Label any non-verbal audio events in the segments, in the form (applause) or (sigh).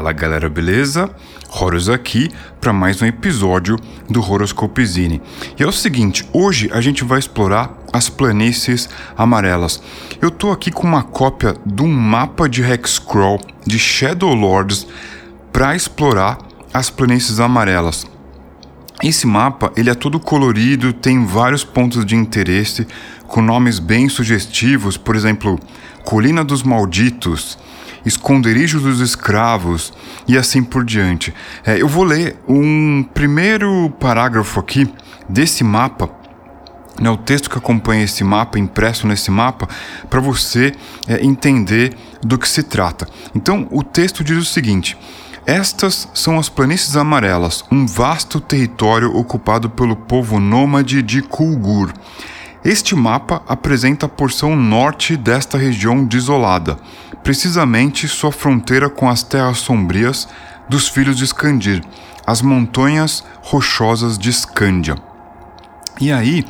Fala galera, beleza? Horus aqui para mais um episódio do Horoscope Zine. E é o seguinte, hoje a gente vai explorar as planícies amarelas. Eu tô aqui com uma cópia de um mapa de Hexcrawl de Shadow Lords para explorar as planícies amarelas. Esse mapa ele é todo colorido, tem vários pontos de interesse com nomes bem sugestivos, por exemplo, Colina dos Malditos, esconderijos dos escravos e assim por diante. É, eu vou ler um primeiro parágrafo aqui desse mapa né, o texto que acompanha esse mapa, impresso nesse mapa, para você é, entender do que se trata. Então, o texto diz o seguinte: Estas são as planícies amarelas, um vasto território ocupado pelo povo nômade de Kulgur. Este mapa apresenta a porção norte desta região desolada, precisamente sua fronteira com as terras sombrias dos filhos de Skandir, as montanhas rochosas de Skandia. E aí,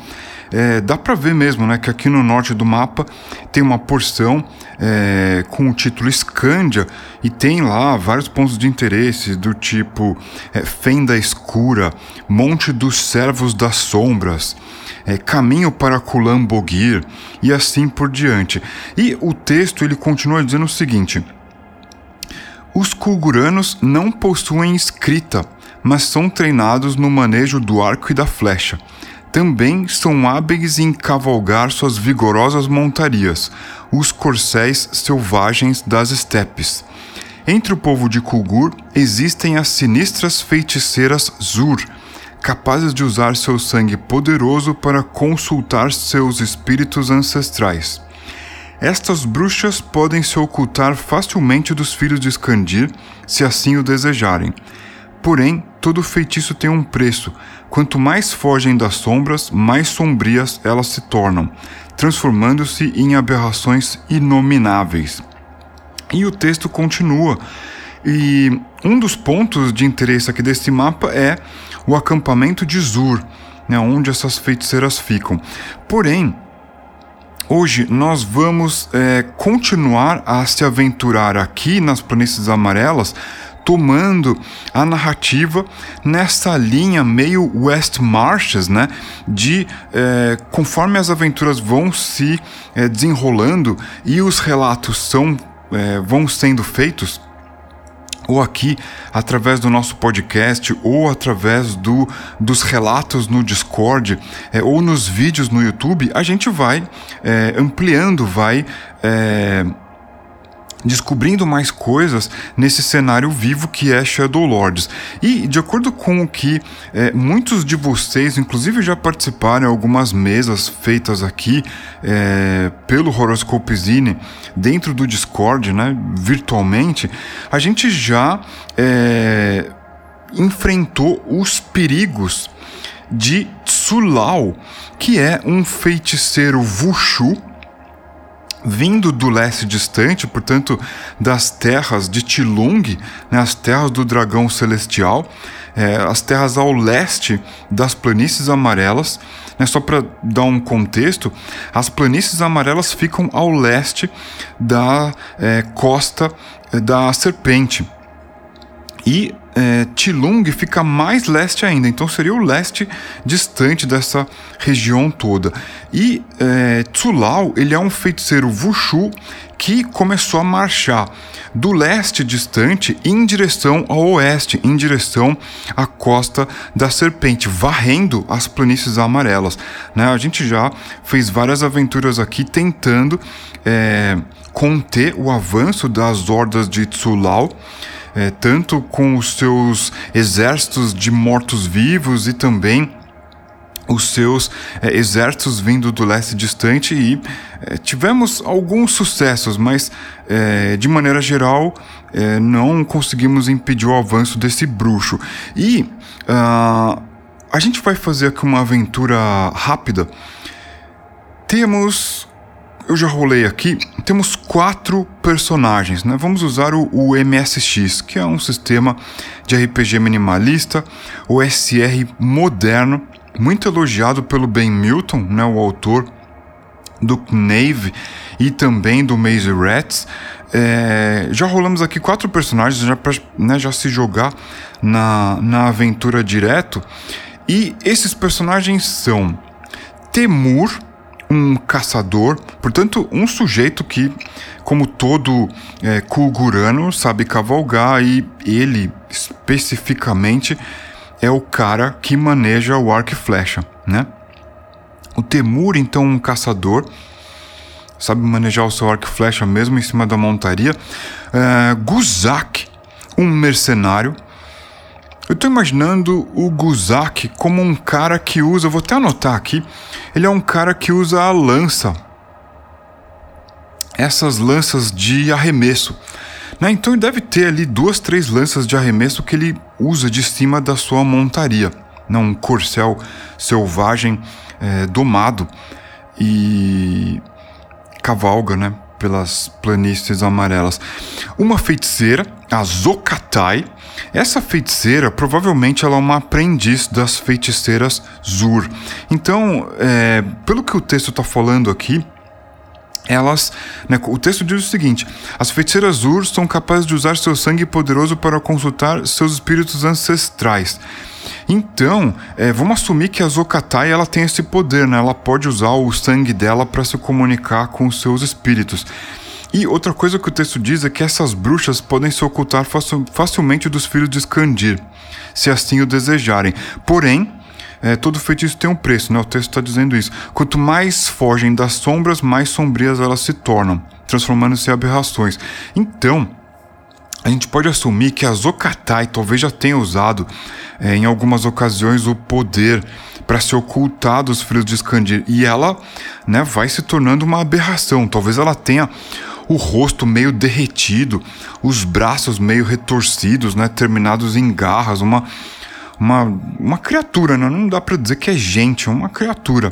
é, dá para ver mesmo né, que aqui no norte do mapa tem uma porção é, com o título Escândia e tem lá vários pontos de interesse do tipo é, Fenda Escura, Monte dos Servos das Sombras, é, Caminho para Kulambogir e assim por diante. E o texto ele continua dizendo o seguinte: Os Kulguranos não possuem escrita, mas são treinados no manejo do arco e da flecha também são hábeis em cavalgar suas vigorosas montarias, os corcéis selvagens das estepes. Entre o povo de Kulgur existem as sinistras feiticeiras Zur, capazes de usar seu sangue poderoso para consultar seus espíritos ancestrais. Estas bruxas podem se ocultar facilmente dos filhos de Skandir, se assim o desejarem. Porém, todo feitiço tem um preço. Quanto mais fogem das sombras, mais sombrias elas se tornam, transformando-se em aberrações inomináveis. E o texto continua. E um dos pontos de interesse aqui desse mapa é o acampamento de Zur, né, onde essas feiticeiras ficam. Porém, Hoje nós vamos é, continuar a se aventurar aqui nas planícies amarelas, tomando a narrativa nessa linha meio West Marches, né? De é, conforme as aventuras vão se é, desenrolando e os relatos são é, vão sendo feitos ou aqui através do nosso podcast, ou através do, dos relatos no Discord, é, ou nos vídeos no YouTube, a gente vai é, ampliando, vai é, descobrindo mais coisas nesse cenário vivo que é Shadow Lords. E de acordo com o que é, muitos de vocês, inclusive, já participaram em algumas mesas feitas aqui é, pelo Horoscope Zine dentro do Discord, né, virtualmente, a gente já é, enfrentou os perigos de Tsulau, que é um feiticeiro Wushu vindo do leste distante, portanto, das terras de Tilung, né, as terras do dragão celestial, é, as terras ao leste das planícies amarelas. Né, só para dar um contexto, as planícies amarelas ficam ao leste da é, costa é, da serpente. E é, Tilung fica mais leste ainda, então seria o leste distante dessa região toda. E é, Tsulau, ele é um feiticeiro Wushu que começou a marchar do leste distante em direção ao oeste, em direção à costa da serpente, varrendo as planícies amarelas. Né? A gente já fez várias aventuras aqui tentando é, conter o avanço das hordas de Tsulau é, tanto com os seus exércitos de mortos-vivos e também os seus é, exércitos vindo do leste distante e é, tivemos alguns sucessos, mas é, de maneira geral é, não conseguimos impedir o avanço desse bruxo. E uh, a gente vai fazer aqui uma aventura rápida. Temos eu já rolei aqui, temos quatro personagens, né? Vamos usar o, o, MSX, que é um sistema de RPG minimalista, o SR moderno, muito elogiado pelo Ben Milton, né, o autor do Knave e também do Maze Rats. É, já rolamos aqui quatro personagens já para né, já se jogar na, na aventura direto. E esses personagens são Temur, um caçador, portanto, um sujeito que, como todo é, Kulgurano, sabe cavalgar e ele especificamente é o cara que maneja o arco e flecha, né? O Temur, então, um caçador, sabe manejar o seu arco e flecha mesmo em cima da montaria. É, Guzak, um mercenário. Eu estou imaginando o Guzak como um cara que usa, vou até anotar aqui, ele é um cara que usa a lança. Essas lanças de arremesso. Né? Então ele deve ter ali duas, três lanças de arremesso que ele usa de cima da sua montaria. Né? Um corcel selvagem é, domado. E cavalga, né? Pelas planícies amarelas. Uma feiticeira, a Zokatai. Essa feiticeira, provavelmente, ela é uma aprendiz das feiticeiras Zur. Então, é, pelo que o texto está falando aqui, elas, né, o texto diz o seguinte: as feiticeiras Zur são capazes de usar seu sangue poderoso para consultar seus espíritos ancestrais. Então, é, vamos assumir que a Zokatai ela tem esse poder, né? Ela pode usar o sangue dela para se comunicar com os seus espíritos. E outra coisa que o texto diz é que essas bruxas podem se ocultar facilmente dos filhos de Skandir, se assim o desejarem. Porém, é, todo feitiço tem um preço, né? O texto está dizendo isso. Quanto mais fogem das sombras, mais sombrias elas se tornam, transformando-se em aberrações. Então, a gente pode assumir que a Zokatai talvez já tenha usado é, em algumas ocasiões o poder para se ocultar dos filhos de Skandir e ela né, vai se tornando uma aberração. Talvez ela tenha o rosto meio derretido, os braços meio retorcidos, né, terminados em garras, uma, uma, uma criatura, né? não dá para dizer que é gente, é uma criatura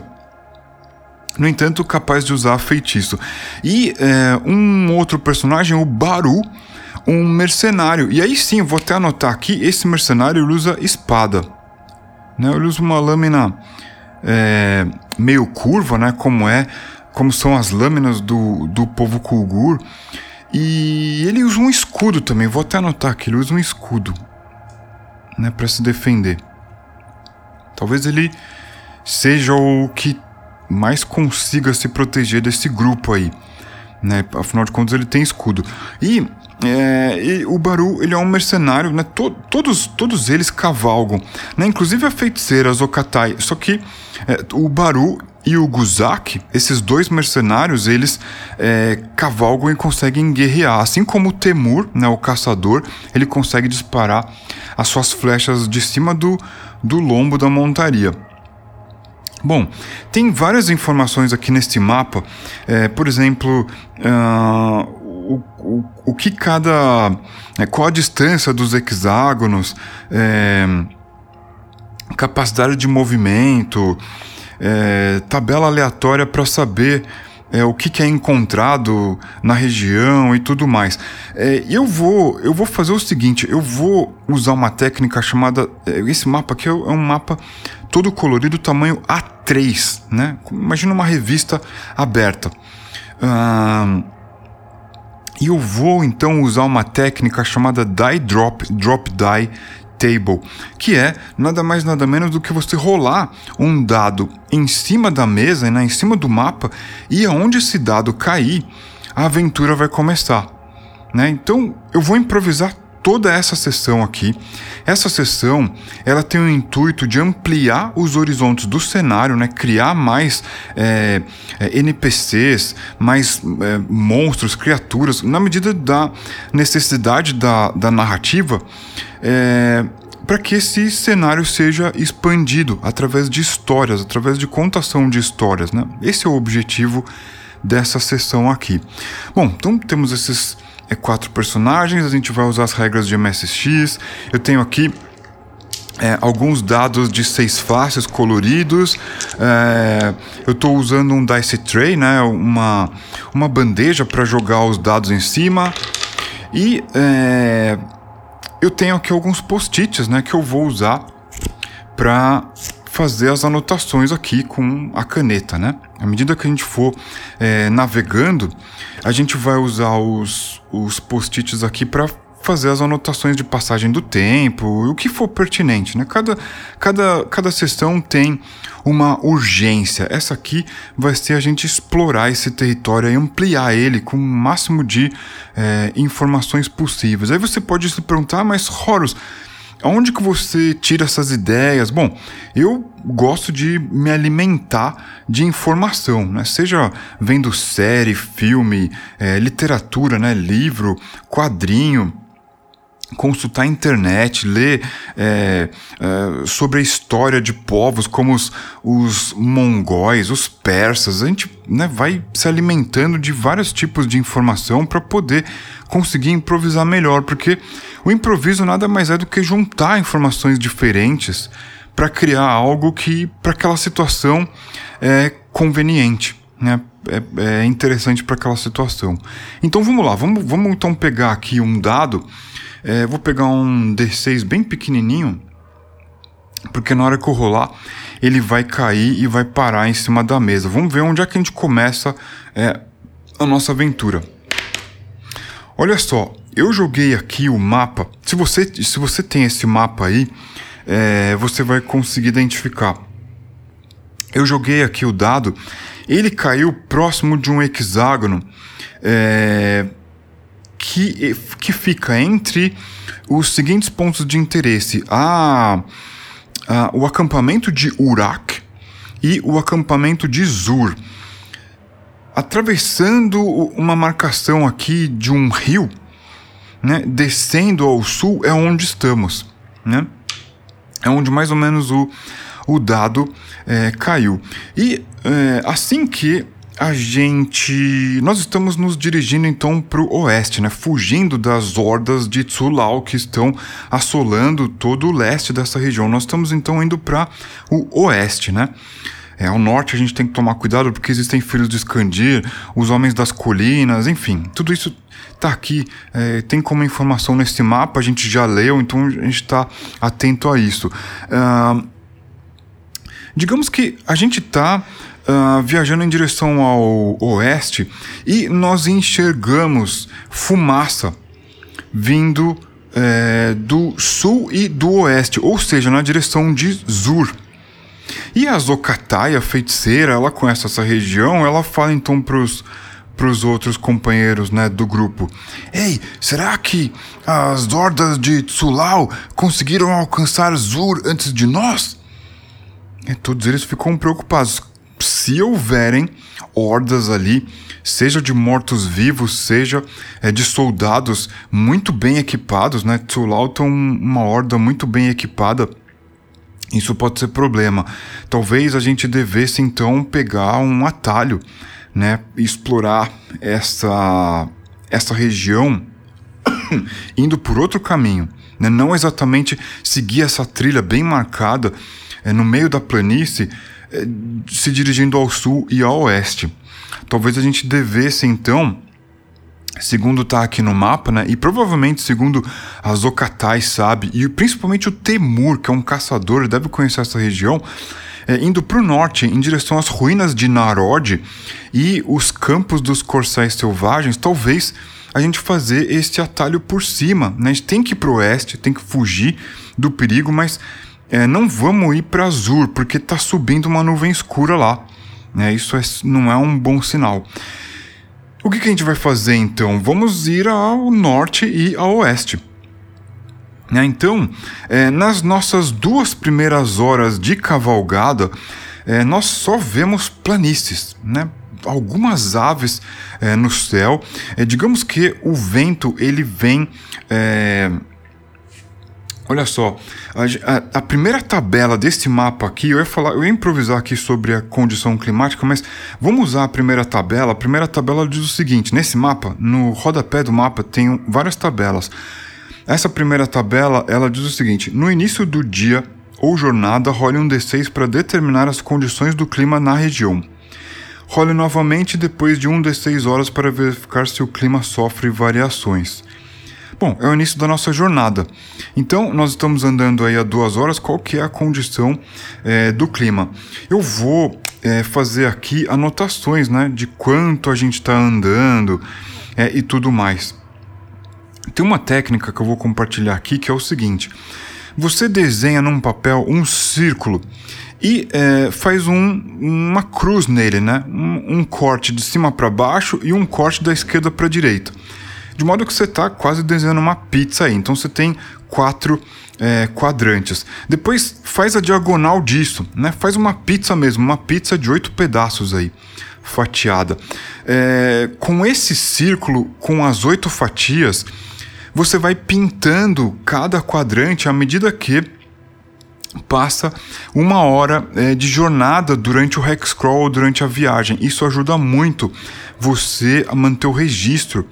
no entanto, capaz de usar feitiço. E é, um outro personagem, o Baru, um mercenário. E aí sim, vou até anotar aqui: esse mercenário usa espada. Né? Ele usa uma lâmina é, meio curva, né? Como é, como são as lâminas do, do povo Kulgur. E ele usa um escudo também. Vou até anotar aqui: ele usa um escudo, né? Para se defender. Talvez ele seja o que mais consiga se proteger desse grupo aí. Né? Afinal de contas, ele tem escudo. E é, e o Baru ele é um mercenário, né? To, todos, todos eles cavalgam, né? Inclusive a feiticeira Zokatai. Só que é, o Baru e o Guzak, esses dois mercenários, eles é, cavalgam e conseguem guerrear. Assim como o Temur, né, o caçador, ele consegue disparar as suas flechas de cima do, do lombo da montaria. Bom, tem várias informações aqui neste mapa. É, por exemplo, uh, o, o, que cada. Né, qual a distância dos hexágonos, é, capacidade de movimento, é, tabela aleatória para saber é, o que, que, é encontrado na região e tudo mais. É, eu vou eu vou fazer o seguinte, eu vou usar uma técnica chamada é, esse mapa aqui é um mapa todo colorido tamanho A3, né? Imagina uma revista aberta. E eu vou então usar uma técnica chamada Die Drop, Drop Die Table, que é nada mais nada menos do que você rolar um dado em cima da mesa, né, em cima do mapa, e aonde esse dado cair, a aventura vai começar. Né? Então eu vou improvisar toda essa sessão aqui. Essa sessão ela tem o intuito de ampliar os horizontes do cenário, né? criar mais é, é, NPCs, mais é, monstros, criaturas, na medida da necessidade da, da narrativa. É, para que esse cenário seja expandido através de histórias, através de contação de histórias. Né? Esse é o objetivo dessa sessão aqui. Bom, então temos esses é quatro personagens, a gente vai usar as regras de MSX. Eu tenho aqui é, alguns dados de seis faces coloridos. É, eu estou usando um dice tray, né, uma, uma bandeja para jogar os dados em cima. E é, eu tenho aqui alguns post-its né, que eu vou usar para fazer as anotações aqui com a caneta, né? À medida que a gente for é, navegando, a gente vai usar os, os post-its aqui para fazer as anotações de passagem do tempo, o que for pertinente, né? Cada, cada, cada sessão tem uma urgência. Essa aqui vai ser a gente explorar esse território e ampliar ele com o máximo de é, informações possíveis. Aí você pode se perguntar, mas Horus, Onde que você tira essas ideias? Bom, eu gosto de me alimentar de informação, né? Seja vendo série, filme, é, literatura, né? Livro, quadrinho, consultar a internet, ler é, é, sobre a história de povos como os, os mongóis, os persas. A gente né, vai se alimentando de vários tipos de informação para poder conseguir improvisar melhor, porque o improviso nada mais é do que juntar informações diferentes para criar algo que para aquela situação é conveniente. Né, é, é interessante para aquela situação. Então vamos lá, vamos, vamos então pegar aqui um dado é, vou pegar um D6 bem pequenininho, porque na hora que eu rolar, ele vai cair e vai parar em cima da mesa. Vamos ver onde é que a gente começa é, a nossa aventura. Olha só, eu joguei aqui o mapa. Se você, se você tem esse mapa aí, é, você vai conseguir identificar. Eu joguei aqui o dado, ele caiu próximo de um hexágono. É, que, que fica entre os seguintes pontos de interesse: a, a, o acampamento de Urak e o acampamento de Zur. Atravessando uma marcação aqui de um rio, né, descendo ao sul, é onde estamos. Né? É onde mais ou menos o, o dado é, caiu. E é, assim que a gente. Nós estamos nos dirigindo então para o oeste, né? Fugindo das hordas de Tsulau que estão assolando todo o leste dessa região. Nós estamos então indo para o oeste, né? É, ao norte a gente tem que tomar cuidado porque existem filhos de Skandir, os homens das colinas, enfim, tudo isso tá aqui, é, tem como informação nesse mapa, a gente já leu, então a gente está atento a isso. Uh, digamos que a gente está uh, viajando em direção ao oeste e nós enxergamos fumaça vindo é, do sul e do oeste, ou seja, na direção de Zur. E a Zokatai, a feiticeira, ela conhece essa região, ela fala então pros para os outros companheiros né, do grupo. Ei, será que as hordas de Tsulau conseguiram alcançar Zur antes de nós? E todos eles ficam preocupados se houverem hordas ali, seja de mortos-vivos, seja é, de soldados muito bem equipados, né? Tsulau tem uma horda muito bem equipada. Isso pode ser problema. Talvez a gente devesse então pegar um atalho, né? Explorar essa, essa região (coughs) indo por outro caminho. Né? Não exatamente seguir essa trilha bem marcada é, no meio da planície se dirigindo ao sul e ao oeste. Talvez a gente devesse então segundo está aqui no mapa, né? E provavelmente, segundo as Okatai sabe, e principalmente o Temur, que é um caçador, deve conhecer essa região, é, indo para o norte, em direção às ruínas de Narod e os campos dos corcéis selvagens, talvez a gente fazer este atalho por cima, né? A gente tem que ir para oeste, tem que fugir do perigo, mas é, não vamos ir para Azur, porque está subindo uma nuvem escura lá. Né? Isso é, não é um bom sinal. O que, que, a gente vai fazer então? Vamos ir ao norte e ao oeste. Né? Então, é, nas nossas duas primeiras horas de cavalgada, é, nós só vemos planícies, né? algumas aves é, no céu. É, digamos que o vento ele vem é, Olha só, a, a, a, primeira tabela desse mapa aqui, eu ia falar, eu ia improvisar aqui sobre a condição climática, mas vamos usar a primeira tabela. A primeira tabela diz o seguinte: nesse mapa, no rodapé do mapa, tem várias tabelas. Essa primeira tabela, ela diz o seguinte: no início do dia ou jornada, role um D6 para determinar as condições do clima na região. Role novamente depois de um D6 horas para verificar se o clima sofre variações. Bom, é o início da nossa jornada. Então, nós estamos andando aí há duas horas. Qual que é a condição é, do clima? Eu vou é, fazer aqui anotações, né, de quanto a gente está andando é, e tudo mais. Tem uma técnica que eu vou compartilhar aqui que é o seguinte: você desenha num papel um círculo e é, faz um, uma cruz nele, né? Um, um corte de cima para baixo e um corte da esquerda para a direita. De modo que você está quase desenhando uma pizza aí. Então você tem quatro é, quadrantes. Depois faz a diagonal disso, né? Faz uma pizza mesmo, uma pizza de oito pedaços aí, fatiada. É, com esse círculo, com as oito fatias, você vai pintando cada quadrante à medida que passa uma hora é, de jornada durante o Hexcrawl, durante a viagem. Isso ajuda muito você a manter o registro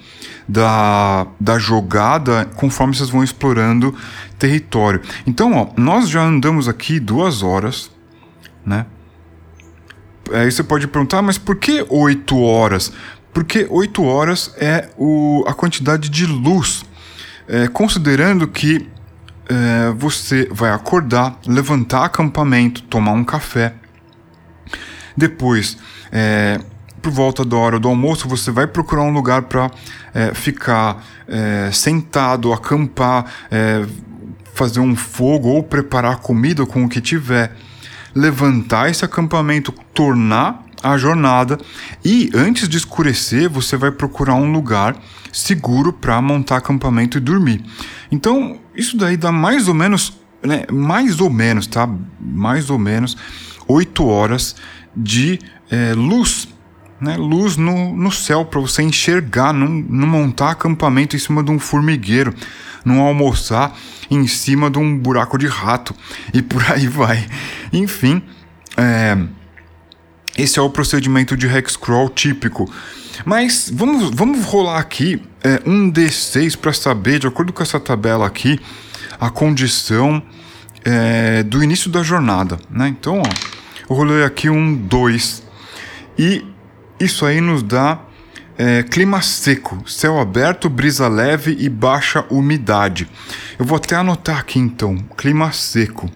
da, da jogada conforme vocês vão explorando território. Então, ó, nós já andamos aqui duas horas, né? Aí você pode perguntar, mas por que oito horas? Porque oito horas é o, a quantidade de luz, é, considerando que é, você vai acordar, levantar acampamento, tomar um café. Depois, é, por volta da hora do almoço, você vai procurar um lugar para é, ficar é, sentado, acampar, é, fazer um fogo ou preparar comida com o que tiver. Levantar esse acampamento, tornar a jornada e antes de escurecer, você vai procurar um lugar seguro para montar acampamento e dormir. Então, isso daí dá mais ou menos, né, mais ou menos, tá? Mais ou menos 8 horas de é, luz, né? Luz no, no céu para você enxergar, não, não montar acampamento em cima de um formigueiro, não almoçar em cima de um buraco de rato e por aí (laughs) vai. Enfim, é, esse é o procedimento de hexcrawl típico. Mas vamos, vamos rolar aqui é, um D6 para saber, de acordo com essa tabela aqui, a condição é, do início da jornada. Né? Então, ó, eu rolei aqui um 2. E isso aí nos dá é, clima seco, céu aberto, brisa leve e baixa umidade. Eu vou até anotar aqui então: clima seco.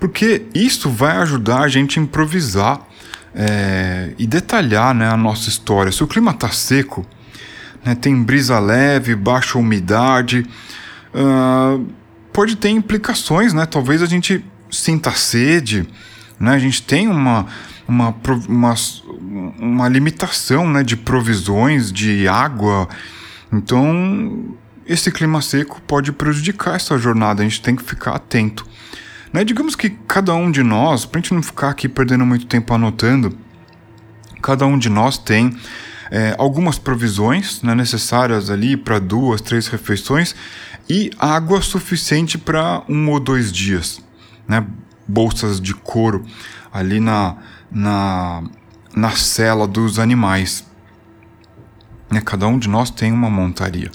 Porque isso vai ajudar a gente a improvisar é, e detalhar né, a nossa história. Se o clima está seco, né, tem brisa leve, baixa umidade, uh, pode ter implicações, né? Talvez a gente sinta sede, né? A gente tem uma, uma, uma, uma limitação né, de provisões, de água. Então, esse clima seco pode prejudicar essa jornada, a gente tem que ficar atento. Né? Digamos que cada um de nós, para a gente não ficar aqui perdendo muito tempo anotando, cada um de nós tem é, algumas provisões né, necessárias ali para duas, três refeições e água suficiente para um ou dois dias. Né? Bolsas de couro ali na, na, na cela dos animais. Né? Cada um de nós tem uma montaria.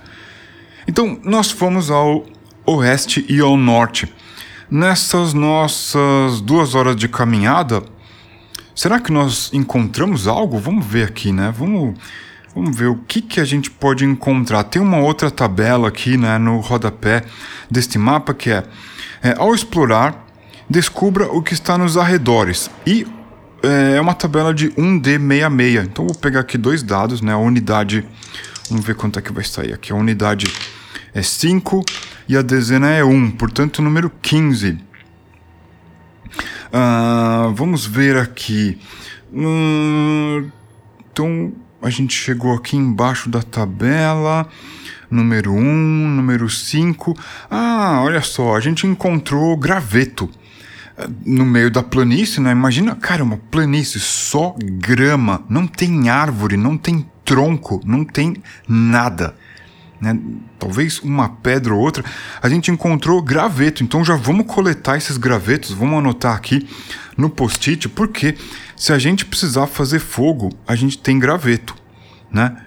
Então, nós fomos ao oeste e ao norte. Nessas nossas duas horas de caminhada, será que nós encontramos algo? Vamos ver aqui, né? Vamos, vamos ver o que, que a gente pode encontrar. Tem uma outra tabela aqui né, no rodapé deste mapa que é, é ao explorar, descubra o que está nos arredores. E é, é uma tabela de 1D66. Então vou pegar aqui dois dados, né? A unidade. Vamos ver quanto é que vai sair aqui. A unidade é 5 e a dezena é 1, portanto, número 15. Ah, vamos ver aqui. Hum, então, a gente chegou aqui embaixo da tabela. Número 1, número 5. Ah, olha só, a gente encontrou graveto no meio da planície, né? Imagina, cara, uma planície só grama, não tem árvore, não tem tronco, não tem nada né, talvez uma pedra ou outra, a gente encontrou graveto. Então já vamos coletar esses gravetos, vamos anotar aqui no post-it, porque se a gente precisar fazer fogo, a gente tem graveto, né?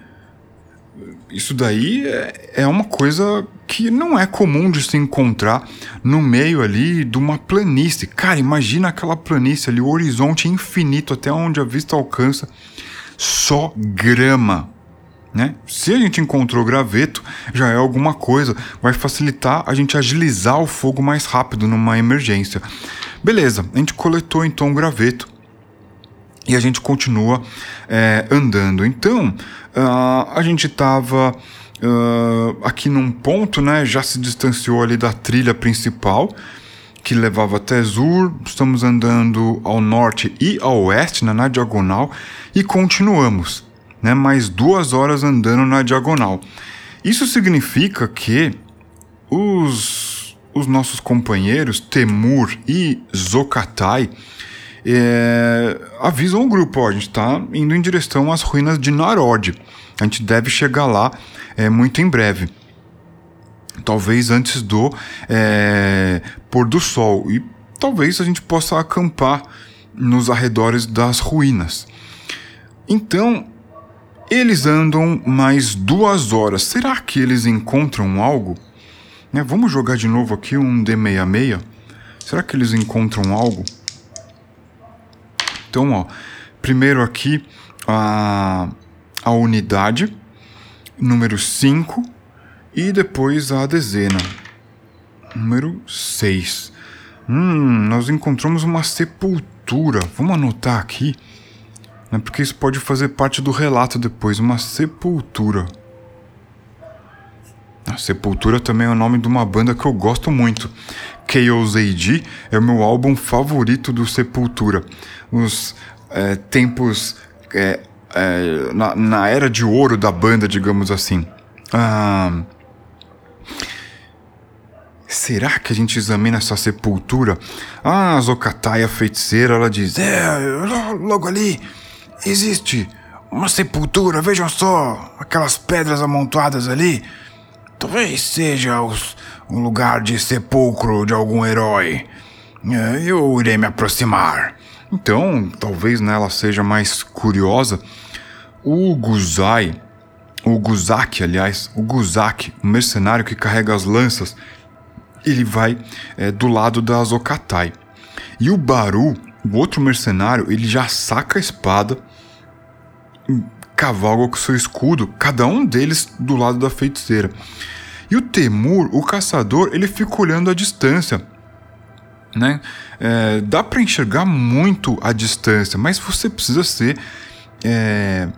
Isso daí é, é uma coisa que não é comum de se encontrar no meio ali de uma planície. Cara, imagina aquela planície ali, o horizonte infinito até onde a vista alcança, só grama, Né? Se a gente encontrou graveto, já é alguma coisa, vai facilitar a gente agilizar o fogo mais rápido numa emergência. Beleza, a gente coletou então o graveto e a gente continua é, andando. Então, uh, a gente estava uh, ah, aqui num ponto, né? Já se distanciou ali da trilha principal que levava até Zur. Estamos andando ao norte e ao oeste, né, na diagonal, e continuamos né, mais duas horas andando na diagonal. Isso significa que os, os nossos companheiros Temur e Zokatai é, avisam o grupo: ó, a gente está indo em direção às ruínas de Narod. A gente deve chegar lá é, muito em breve. Talvez antes do é, pôr do sol. E talvez a gente possa acampar nos arredores das ruínas. Então, eles andam mais duas horas. Será que eles encontram algo? Né, vamos jogar de novo aqui um D66. Será que eles encontram algo? Então, ó, primeiro aqui a, a unidade, número 5, e depois a dezena, número 6. Hum, nós encontramos uma sepultura. Vamos anotar aqui né? porque isso pode fazer parte do relato depois, uma sepultura. A Sepultura também é o nome de uma banda que eu gosto muito. Chaos AD é o meu álbum favorito do Sepultura. Os é, tempos é, é, na, na, era de ouro da banda, digamos assim. Ah, será que a gente examina essa sepultura? Ah, a Zokatai, a feiticeira, ela diz: É, logo ali Existe uma sepultura, vejam só, aquelas pedras amontoadas ali. Talvez seja os, um lugar de sepulcro de algum herói. É, eu irei me aproximar. Então, talvez nela seja mais curiosa. O Guzai, o Guzaki, aliás, o Guzaki, o mercenário que carrega as lanças, ele vai é, do lado da Zokatai. E o Baru, o outro mercenário, ele já saca a espada cavalga com seu escudo, cada um deles do lado da feiticeira. E o Temur, o caçador, ele fica olhando a distância. Né? É, dá para enxergar muito a distância, mas você precisa ser. É,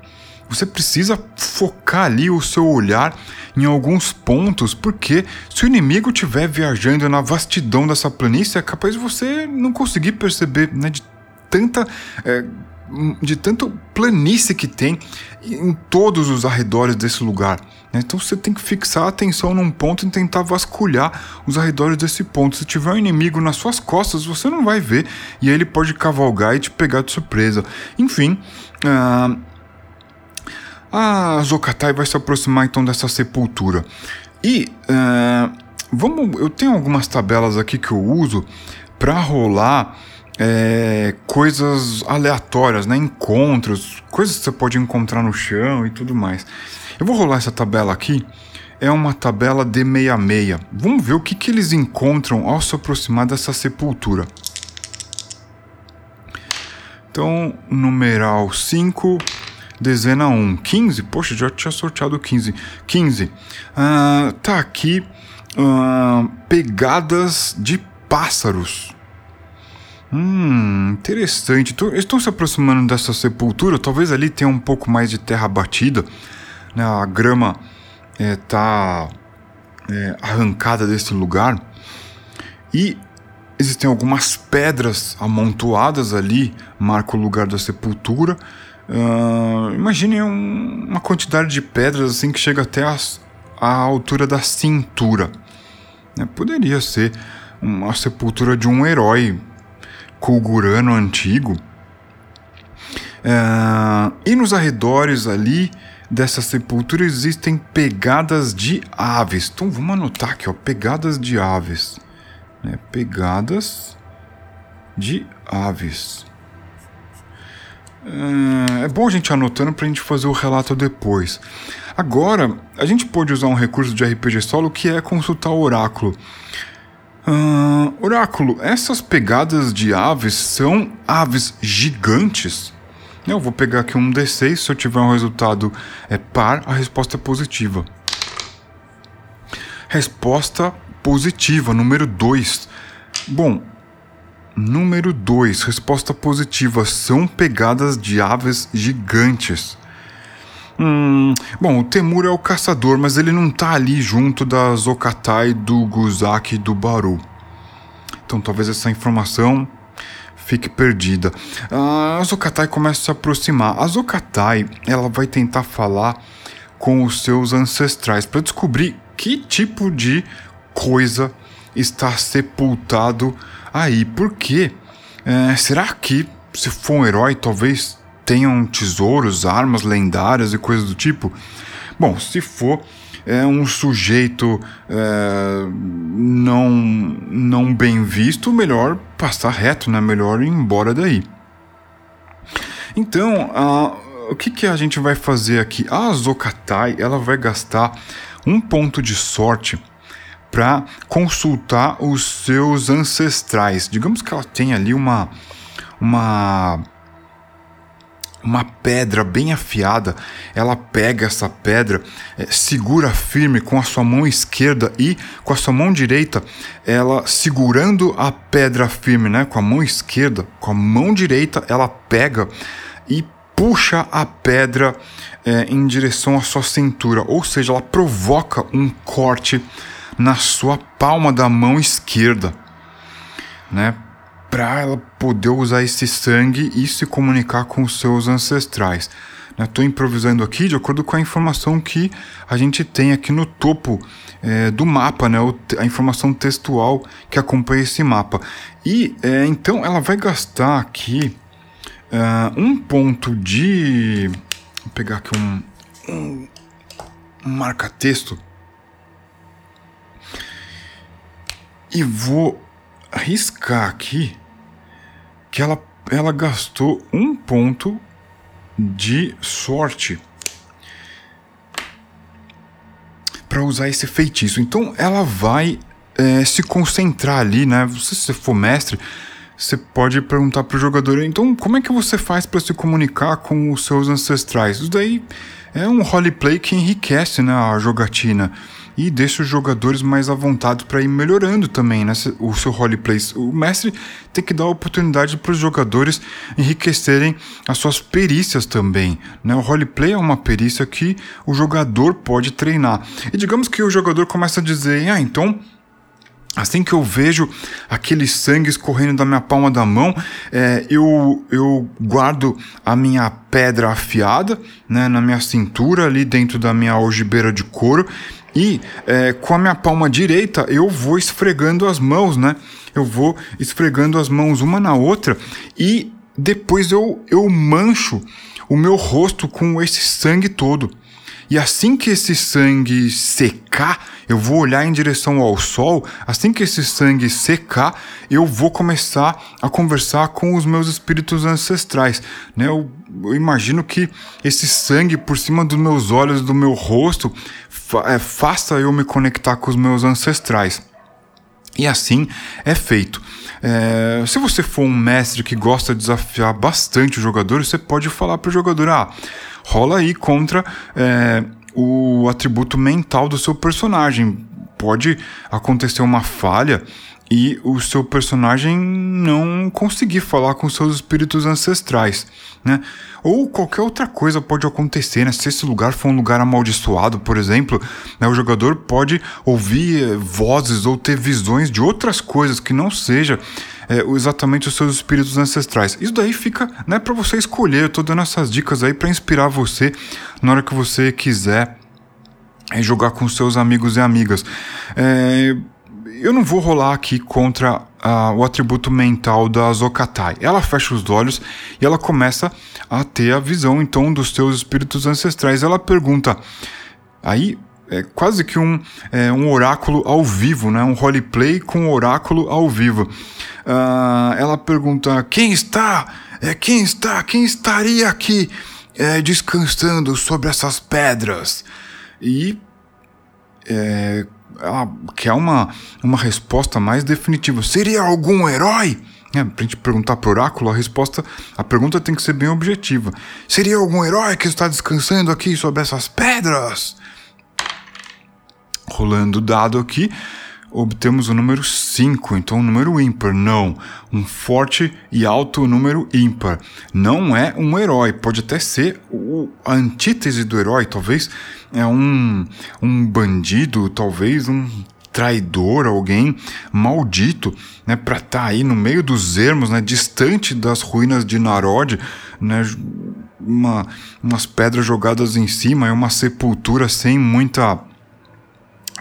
você precisa focar ali o seu olhar em alguns pontos, porque se o inimigo estiver viajando na vastidão dessa planície, é capaz de você não conseguir perceber né, de tanta. É, de tanto planície que tem em todos os arredores desse lugar. Né? Então você tem que fixar a atenção num ponto e tentar vasculhar os arredores desse ponto. Se tiver um inimigo nas suas costas, você não vai ver e aí ele pode cavalgar e te pegar de surpresa. Enfim, uh, a Zokatai vai se aproximar então dessa sepultura. E uh, vamos, eu tenho algumas tabelas aqui que eu uso para rolar é, coisas aleatórias, né? encontros, coisas que você pode encontrar no chão e tudo mais. Eu vou rolar essa tabela aqui. É uma tabela D66. Vamos ver o que, que eles encontram ao se aproximar dessa sepultura. Então, numeral 5, dezena 1, 15. Poxa, já tinha sorteado 15. 15. Ah, tá aqui ah, pegadas de pássaros. Hum, interessante. Então, estão se aproximando dessa sepultura. Talvez ali tenha um pouco mais de terra batida. Né? A grama está é, é, arrancada desse lugar. E existem algumas pedras amontoadas ali, marca o lugar da sepultura. Uh, imagine um, uma quantidade de pedras assim que chega até as, a altura da cintura. Né? Poderia ser uma sepultura de um herói Kulgurano antigo. Uh, e nos arredores ali dessa sepultura existem pegadas de aves. Então vamos anotar aqui, ó, pegadas de aves. Né? Pegadas de aves. Uh, é bom a gente anotando para a gente fazer o relato depois. Agora, a gente pode usar um recurso de RPG solo que é consultar o oráculo. Uh, oráculo, essas pegadas de aves são aves gigantes? Eu vou pegar aqui um D6, se eu tiver um resultado é par, a resposta é positiva. Resposta positiva, número 2. Bom, número 2, resposta positiva, são pegadas de aves gigantes. Hum, bom, o Temur é o caçador, mas ele não tá ali junto da Zokatai, do Guzaki e do Baru. Então talvez essa informação fique perdida. A Zokatai começa a se aproximar. A Zokatai, ela vai tentar falar com os seus ancestrais para descobrir que tipo de coisa está sepultado aí. Por quê? É, será que se for um herói, talvez tenham tesouros, armas lendárias e coisas do tipo? Bom, se for é um sujeito é, não, não bem visto, melhor passar reto, né? Melhor ir embora daí. Então, a, o que, que a gente vai fazer aqui? A Zokatai, ela vai gastar um ponto de sorte para consultar os seus ancestrais. Digamos que ela tem ali uma uma uma pedra bem afiada. Ela pega essa pedra, é, segura firme com a sua mão esquerda e com a sua mão direita, ela segurando a pedra firme, né, com a mão esquerda, com a mão direita, ela pega e puxa a pedra é, em direção à sua cintura, ou seja, ela provoca um corte na sua palma da mão esquerda, né? Para ela poder usar esse sangue e se comunicar com os seus ancestrais. Estou né? improvisando aqui de acordo com a informação que a gente tem aqui no topo é, do mapa, né? a informação textual que acompanha esse mapa. E é, então ela vai gastar aqui uh, um ponto de. Vou pegar aqui um, um, um marca-texto. E vou riscar aqui que ela, ela gastou um ponto de sorte para usar esse feitiço. Então ela vai é, se concentrar ali, né? Se você for mestre, você pode perguntar para o jogador: então como é que você faz para se comunicar com os seus ancestrais? Isso daí é um roleplay que enriquece né, a jogatina e deixa os jogadores mais à vontade para ir melhorando também né, o seu roleplay. O mestre tem que dar oportunidade para os jogadores enriquecerem as suas perícias também. Né? O roleplay é uma perícia que o jogador pode treinar. E digamos que o jogador começa a dizer: ah, então Assim que eu vejo aquele sangue escorrendo da minha palma da mão, é, eu, eu guardo a minha pedra afiada né, na minha cintura, ali dentro da minha algibeira de couro, e é, com a minha palma direita eu vou esfregando as mãos, né? Eu vou esfregando as mãos uma na outra e depois eu, eu mancho o meu rosto com esse sangue todo. E assim que esse sangue secar, eu vou olhar em direção ao sol. Assim que esse sangue secar, eu vou começar a conversar com os meus espíritos ancestrais. Né? Eu, eu imagino que esse sangue por cima dos meus olhos, do meu rosto, é, faça eu me conectar com os meus ancestrais. E assim é feito. É, se você for um mestre que gosta de desafiar bastante o jogador, você pode falar para o jogador: ah, rola aí contra é, o atributo mental do seu personagem. Pode acontecer uma falha e o seu personagem não conseguir falar com seus espíritos ancestrais, né? Ou qualquer outra coisa pode acontecer, né? Se esse lugar for um lugar amaldiçoado, por exemplo, né, o jogador pode ouvir eh, vozes ou ter visões de outras coisas que não seja é, exatamente os seus espíritos ancestrais. Isso daí fica, né, para você escolher. Eu tô dando essas dicas aí para inspirar você na hora que você quiser é, jogar com seus amigos e amigas. É, eu não vou rolar aqui contra uh, o atributo mental da Zokatai. Ela fecha os olhos e ela começa a ter a visão então dos seus espíritos ancestrais. Ela pergunta, aí é quase que um, é, um oráculo ao vivo, né? um roleplay com oráculo ao vivo. Uh, ela pergunta: quem está? É, quem está? Quem estaria aqui é, descansando sobre essas pedras? E é, ela quer uma, uma resposta mais definitiva. Seria algum herói? É, pra gente perguntar pro oráculo, a resposta, a pergunta tem que ser bem objetiva. Seria algum herói que está descansando aqui sobre essas pedras? Rolando o dado aqui, obtemos o número 5, então um número ímpar. Não, um forte e alto número ímpar. Não é um herói, pode até ser o, a antítese do herói, talvez é um, um bandido, talvez um traidor, alguém maldito, né, para estar tá aí no meio dos ermos, né, distante das ruínas de Narod, né, uma, umas pedras jogadas em cima, é uma sepultura sem muita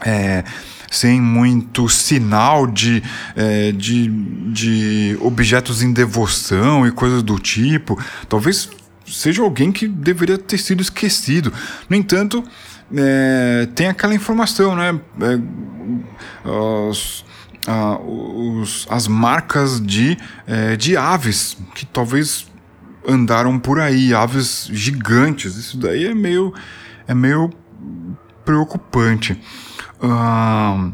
é, sem muito sinal de, é, de, de objetos em devoção e coisas do tipo. Talvez seja alguém que deveria ter sido esquecido. No entanto, é, tem aquela informação, né? É, os, a, os, as marcas de, é, de aves que talvez andaram por aí, aves gigantes. Isso daí é meio, é meio preocupante. Uh,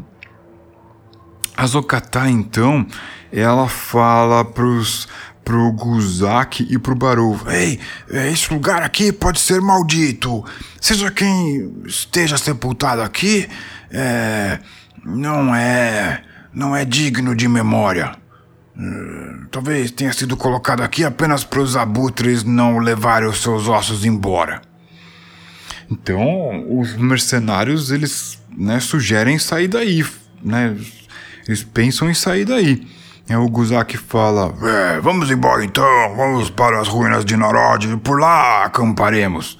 a Zokatá, então, ela fala pros, pro Guzak e pro Baru: Ei, esse lugar aqui pode ser maldito. Seja quem esteja sepultado aqui, é, não é. não é digno de memória. Uh, talvez tenha sido colocado aqui apenas para os abutres não levarem os seus ossos embora. Então, os mercenários, eles né, sugerem sair daí, né? Eles pensam em sair daí. É o Guzak fala: é, Vamos embora então, vamos para as ruínas de Narod e por lá acamparemos.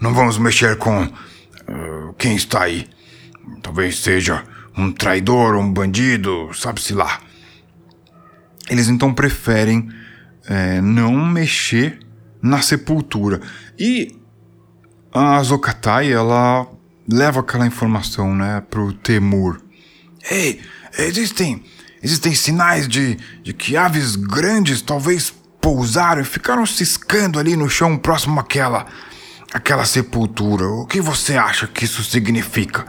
Não vamos mexer com uh, quem está aí. Talvez seja um traidor, um bandido, sabe-se lá. Eles então preferem é, não mexer na sepultura. E a Zokatai, ela leva aquela informação, né, pro Temur. Ei, existem, existem sinais de, de que aves grandes talvez pousaram e ficaram ciscando ali no chão próximo àquela, àquela sepultura. O que você acha que isso significa?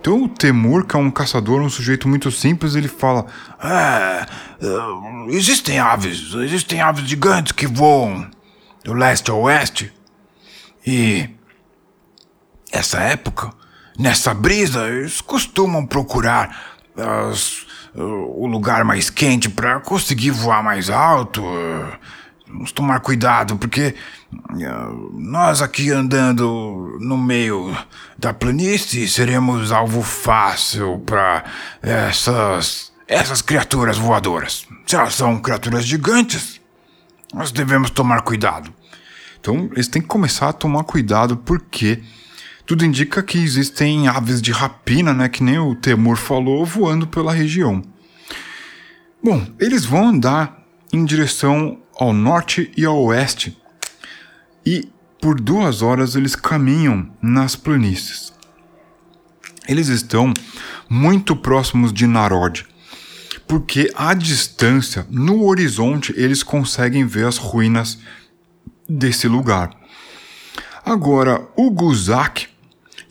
Então o Temur, que é um caçador, um sujeito muito simples, ele fala: É, existem aves, existem aves gigantes que voam do leste a oeste. E essa época, nessa brisa, eles costumam procurar as, o lugar mais quente para conseguir voar mais alto. Vamos tomar cuidado, porque nós aqui andando no meio da planície seremos alvo fácil para essas, essas criaturas voadoras. Se elas são criaturas gigantes, nós devemos tomar cuidado. Então, eles têm que começar a tomar cuidado porque tudo indica que existem aves de rapina, né, que nem o Temur falou, voando pela região. Bom, eles vão andar em direção ao norte e ao oeste, e por duas horas eles caminham nas planícies. Eles estão muito próximos de Narod, porque à distância, no horizonte, eles conseguem ver as ruínas desse lugar. Agora, o Guzak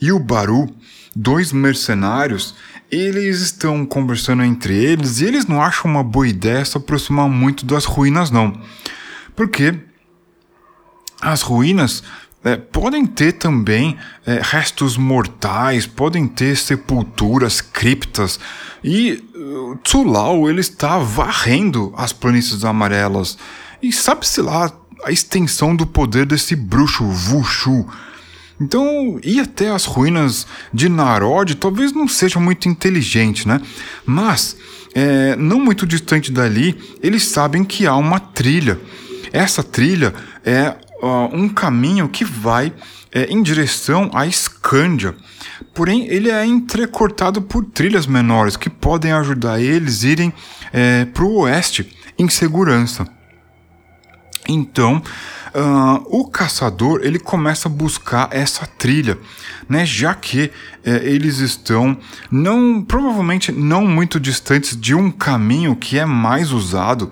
e o Baru, dois mercenários, eles estão conversando entre eles e eles não acham uma boa ideia se aproximar muito das ruínas, não. Porque as ruínas é, podem ter também é, restos mortais, podem ter sepulturas, criptas. E uh, Tsulau ele está varrendo as planícies amarelas. E sabe-se lá a extensão do poder desse bruxo Wushu então, ir até as ruínas de Narod talvez não seja muito inteligente, né? Mas, é, não muito distante dali, eles sabem que há uma trilha. Essa trilha é uh, um caminho que vai é, em direção à Escândia. Porém, ele é entrecortado por trilhas menores que podem ajudar eles irem é, para o oeste em segurança. Então, uh, o caçador ele começa a buscar essa trilha, né? Já que eh, eles estão não provavelmente não muito distantes de um caminho que é mais usado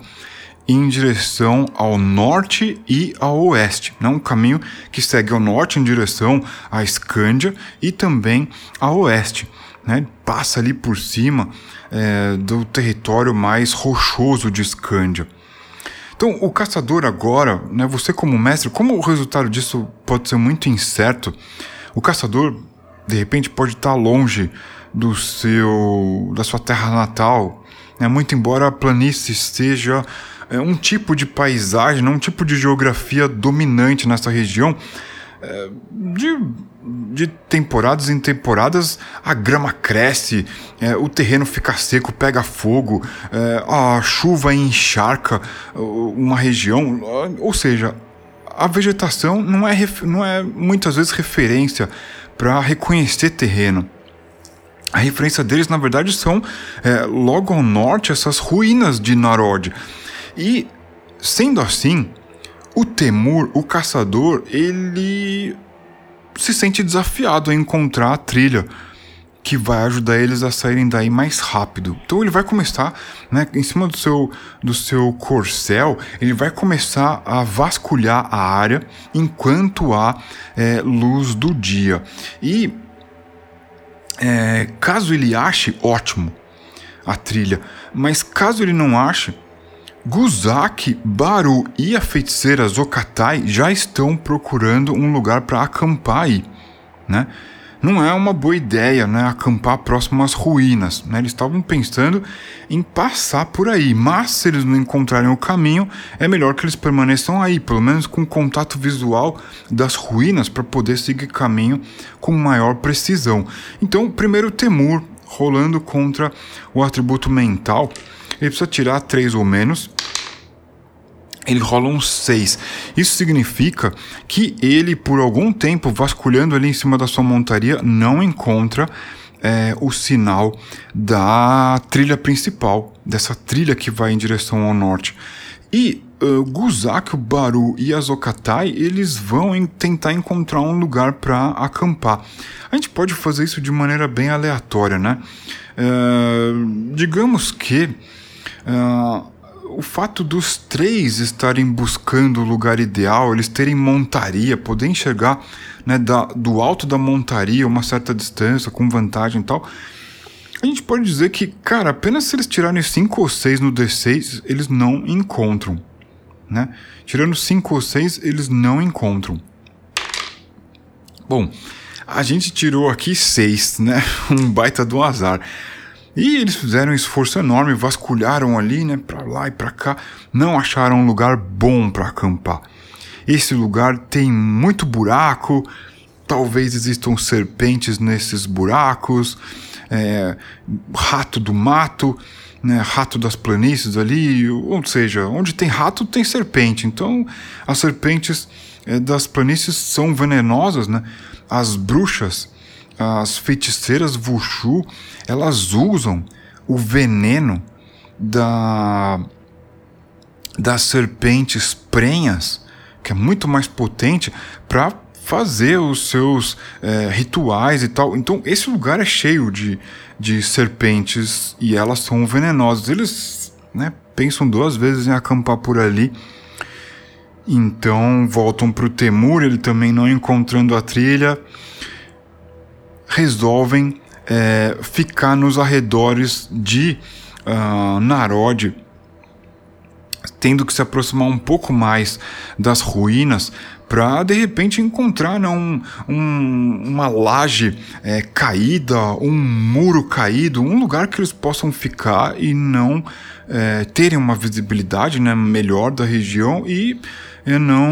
em direção ao norte e ao oeste, né? um caminho que segue ao norte em direção à Escândia e também ao oeste. né? passa ali por cima é, do território mais rochoso de Escândia. Então, o caçador agora, né, você como mestre, como o resultado disso pode ser muito incerto, o caçador, de repente, pode estar longe do seu, da sua terra natal, né, muito embora a planície seja é, um tipo de paisagem, um tipo de geografia dominante nessa região, é, de de temporadas em temporadas a grama cresce, é, o terreno fica seco, pega fogo, é, a chuva encharca uma região, ou seja, a vegetação não é, não é muitas vezes referência para reconhecer terreno. A referência deles, na verdade, são é, logo ao norte essas ruínas de Narod. E, sendo assim, o Temur, o caçador, ele se sente desafiado a encontrar a trilha que vai ajudar eles a saírem daí mais rápido. Então ele vai começar, né, em cima do seu, do seu corcel, ele vai começar a vasculhar a área enquanto há é, luz do dia. E é, caso ele ache, ótimo, a trilha. Mas caso ele não ache, Guzak, Baru e a feiticeira Zokatai já estão procurando um lugar para acampar aí, né? Não é uma boa ideia, né, acampar próximo às ruínas, né? Eles estavam pensando em passar por aí, mas se eles não encontrarem o caminho, é melhor que eles permaneçam aí, pelo menos com contato visual das ruínas para poder seguir caminho com maior precisão. Então, primeiro Temur rolando contra o atributo mental, ele precisa tirar 3 ou menos ele rola um 6. Isso significa que ele, por algum tempo, vasculhando ali em cima da sua montaria, não encontra é, o sinal da trilha principal, dessa trilha que vai em direção ao norte. E uh, Guzak, o Baru e a Zokatai, eles vão em, tentar encontrar um lugar para acampar. A gente pode fazer isso de maneira bem aleatória, né? Uh, digamos que. Uh, o fato dos três estarem buscando o lugar ideal, eles terem montaria, poder enxergar né, da, do alto da montaria uma certa distância, com vantagem e tal, a gente pode dizer que, cara, apenas se eles tirarem 5 ou 6 no D6, eles não encontram. Né? Tirando 5 ou 6, eles não encontram. Bom, a gente tirou aqui 6, né? (laughs) Um baita do azar. E eles fizeram um esforço enorme, vasculharam ali, né, para lá e para cá, não acharam um lugar bom para acampar. Esse lugar tem muito buraco, talvez existam serpentes nesses buracos, é, rato do mato, né, rato das planícies ali, ou seja, onde tem rato tem serpente. Então, as serpentes é, das planícies são venenosas, né? As bruxas as feiticeiras Wushu, elas usam o veneno da das serpentes prenhas, que é muito mais potente, para fazer os seus é, rituais e tal. Então, esse lugar é cheio de, de serpentes e elas são venenosas. Eles né, pensam duas vezes em acampar por ali. Então, voltam para o Temur, ele também não encontrando a trilha resolvem é, ficar nos arredores de uh, Narod, tendo que se aproximar um pouco mais das ruínas para de repente encontrar né, um, um, uma laje é, caída, um muro caído, um lugar que eles possam ficar e não é, terem uma visibilidade né, melhor da região e, e não,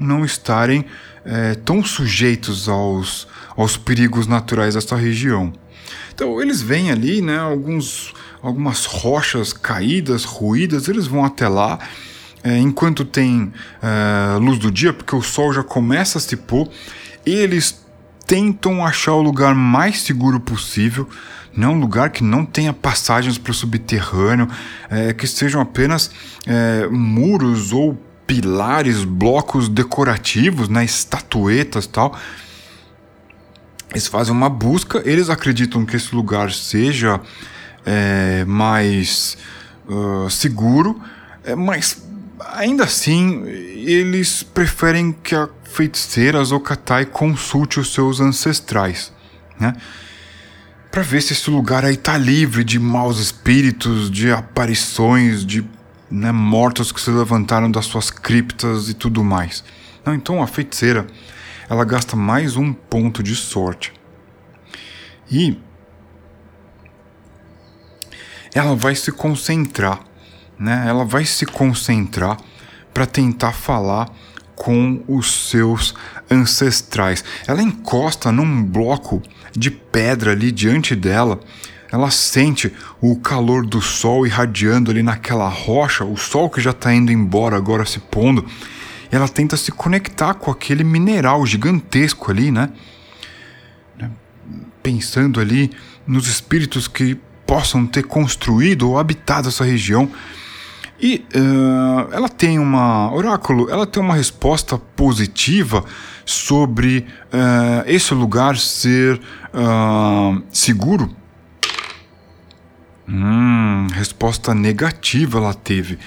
não estarem é, tão sujeitos aos, aos perigos naturais dessa região. Então eles veem ali, né, alguns, algumas rochas caídas, ruídas, eles vão até lá, é, enquanto tem é, luz do dia, porque o sol já começa a se pôr, eles tentam achar o lugar mais seguro possível, não um lugar que não tenha passagens para o subterrâneo, é, que sejam apenas é, muros ou pilares, blocos decorativos, né, estatuetas tal, eles fazem uma busca, eles acreditam que esse lugar seja é, mais uh, seguro, é, mas ainda assim eles preferem que a feiticeira Zokatai consulte os seus ancestrais. Né? para ver se esse lugar aí tá livre de maus espíritos, de aparições, de né, mortos que se levantaram das suas criptas e tudo mais. Não, então a feiticeira ela gasta mais um ponto de sorte. E ela vai se concentrar, né? Ela vai se concentrar para tentar falar com os seus ancestrais. Ela encosta num bloco de pedra ali diante dela. Ela sente o calor do sol irradiando ali naquela rocha, o sol que já está indo embora agora se pondo ela tenta se conectar com aquele mineral gigantesco ali, né? né? Pensando ali nos espíritos que possam ter construído ou habitado essa região. E uh, ela tem uma. Oráculo, ela tem uma resposta positiva sobre uh, esse lugar ser uh, seguro. Hum, resposta negativa ela teve.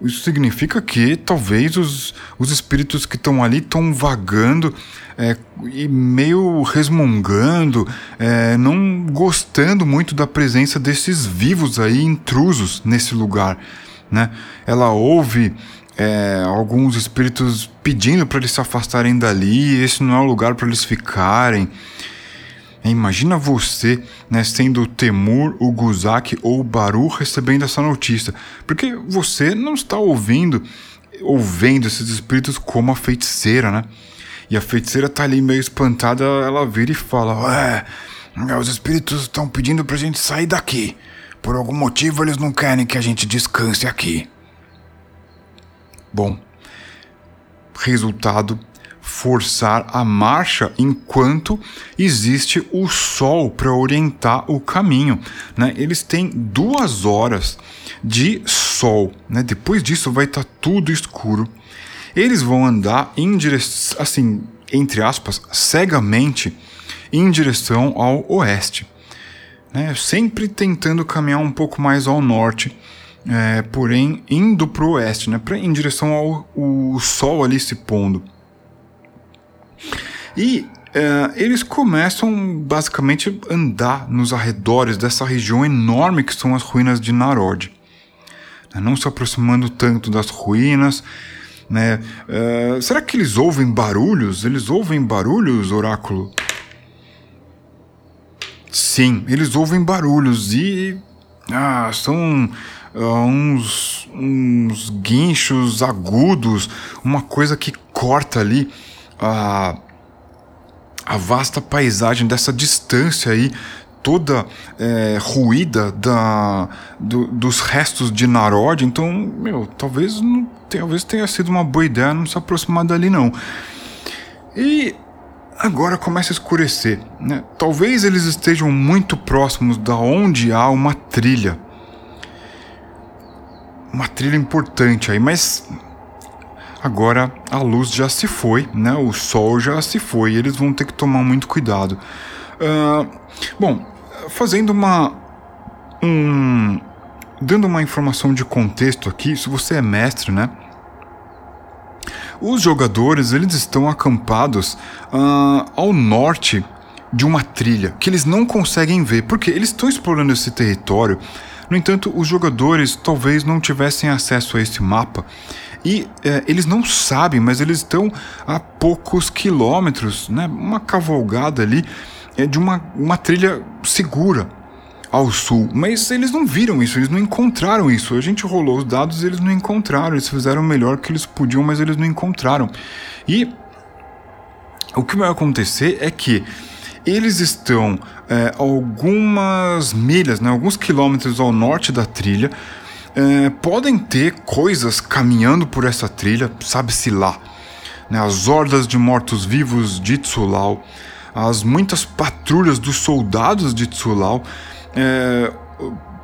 Isso significa que talvez os, os espíritos que estão ali estão vagando é, e meio resmungando, é, não gostando muito da presença desses vivos aí intrusos nesse lugar. Né? Ela ouve é, alguns espíritos pedindo para eles se afastarem dali, esse não é o lugar para eles ficarem. Imagina você, né, sendo o Temur, o Guzak ou o Baru recebendo essa notícia, porque você não está ouvindo, ouvindo esses espíritos como a feiticeira, né? E a feiticeira tá ali meio espantada, ela vira e fala: os espíritos estão pedindo pra gente sair daqui. Por algum motivo eles não querem que a gente descanse aqui. Bom, resultado forçar a marcha enquanto existe o sol para orientar o caminho. Né? Eles têm duas horas de sol. Né? Depois disso vai estar tá tudo escuro. Eles vão andar em direção, assim, entre aspas, cegamente em direção ao oeste. Né? Sempre tentando caminhar um pouco mais ao norte. É, porém indo para o oeste, né, pra, em direção ao o sol ali se pondo. E é, eles começam basicamente a andar nos arredores dessa região enorme que são as ruínas de Narod. Né, não se aproximando tanto das ruínas. Né? É, será que eles ouvem barulhos? Eles ouvem barulhos, oráculo? Sim, eles ouvem barulhos e ah, são uh, uns, uns guinchos agudos, uma coisa que corta ali a, a vasta paisagem dessa distância aí, toda é, ruída da, do, dos restos de Narod. Então, meu, talvez, não, talvez tenha sido uma boa ideia não se aproximar dali, não. E agora começa a escurecer. Né? Talvez eles estejam muito próximos da onde há uma trilha. Uma trilha importante aí, mas Agora a luz já se foi, né? O sol já se foi. eles vão ter que tomar muito cuidado. Uh, bom, fazendo uma um, dando uma informação de contexto aqui, se você é mestre, né? Os jogadores eles estão acampados uh, ao norte de uma trilha que eles não conseguem ver, porque eles estão explorando esse território. No entanto, os jogadores talvez não tivessem acesso a esse mapa e é, eles não sabem, mas eles estão a poucos quilômetros, né? Uma cavalgada ali é, de uma, uma trilha segura ao sul. Mas eles não viram isso, eles não encontraram isso. A gente rolou os dados e eles não encontraram. Eles fizeram o melhor que eles podiam, mas eles não encontraram. E o que vai acontecer é que eles estão é, algumas milhas, né, alguns quilômetros ao norte da trilha, é, podem ter coisas caminhando por essa trilha, sabe-se lá. Né? As hordas de mortos-vivos de Tsulau, as muitas patrulhas dos soldados de Tsulau, é,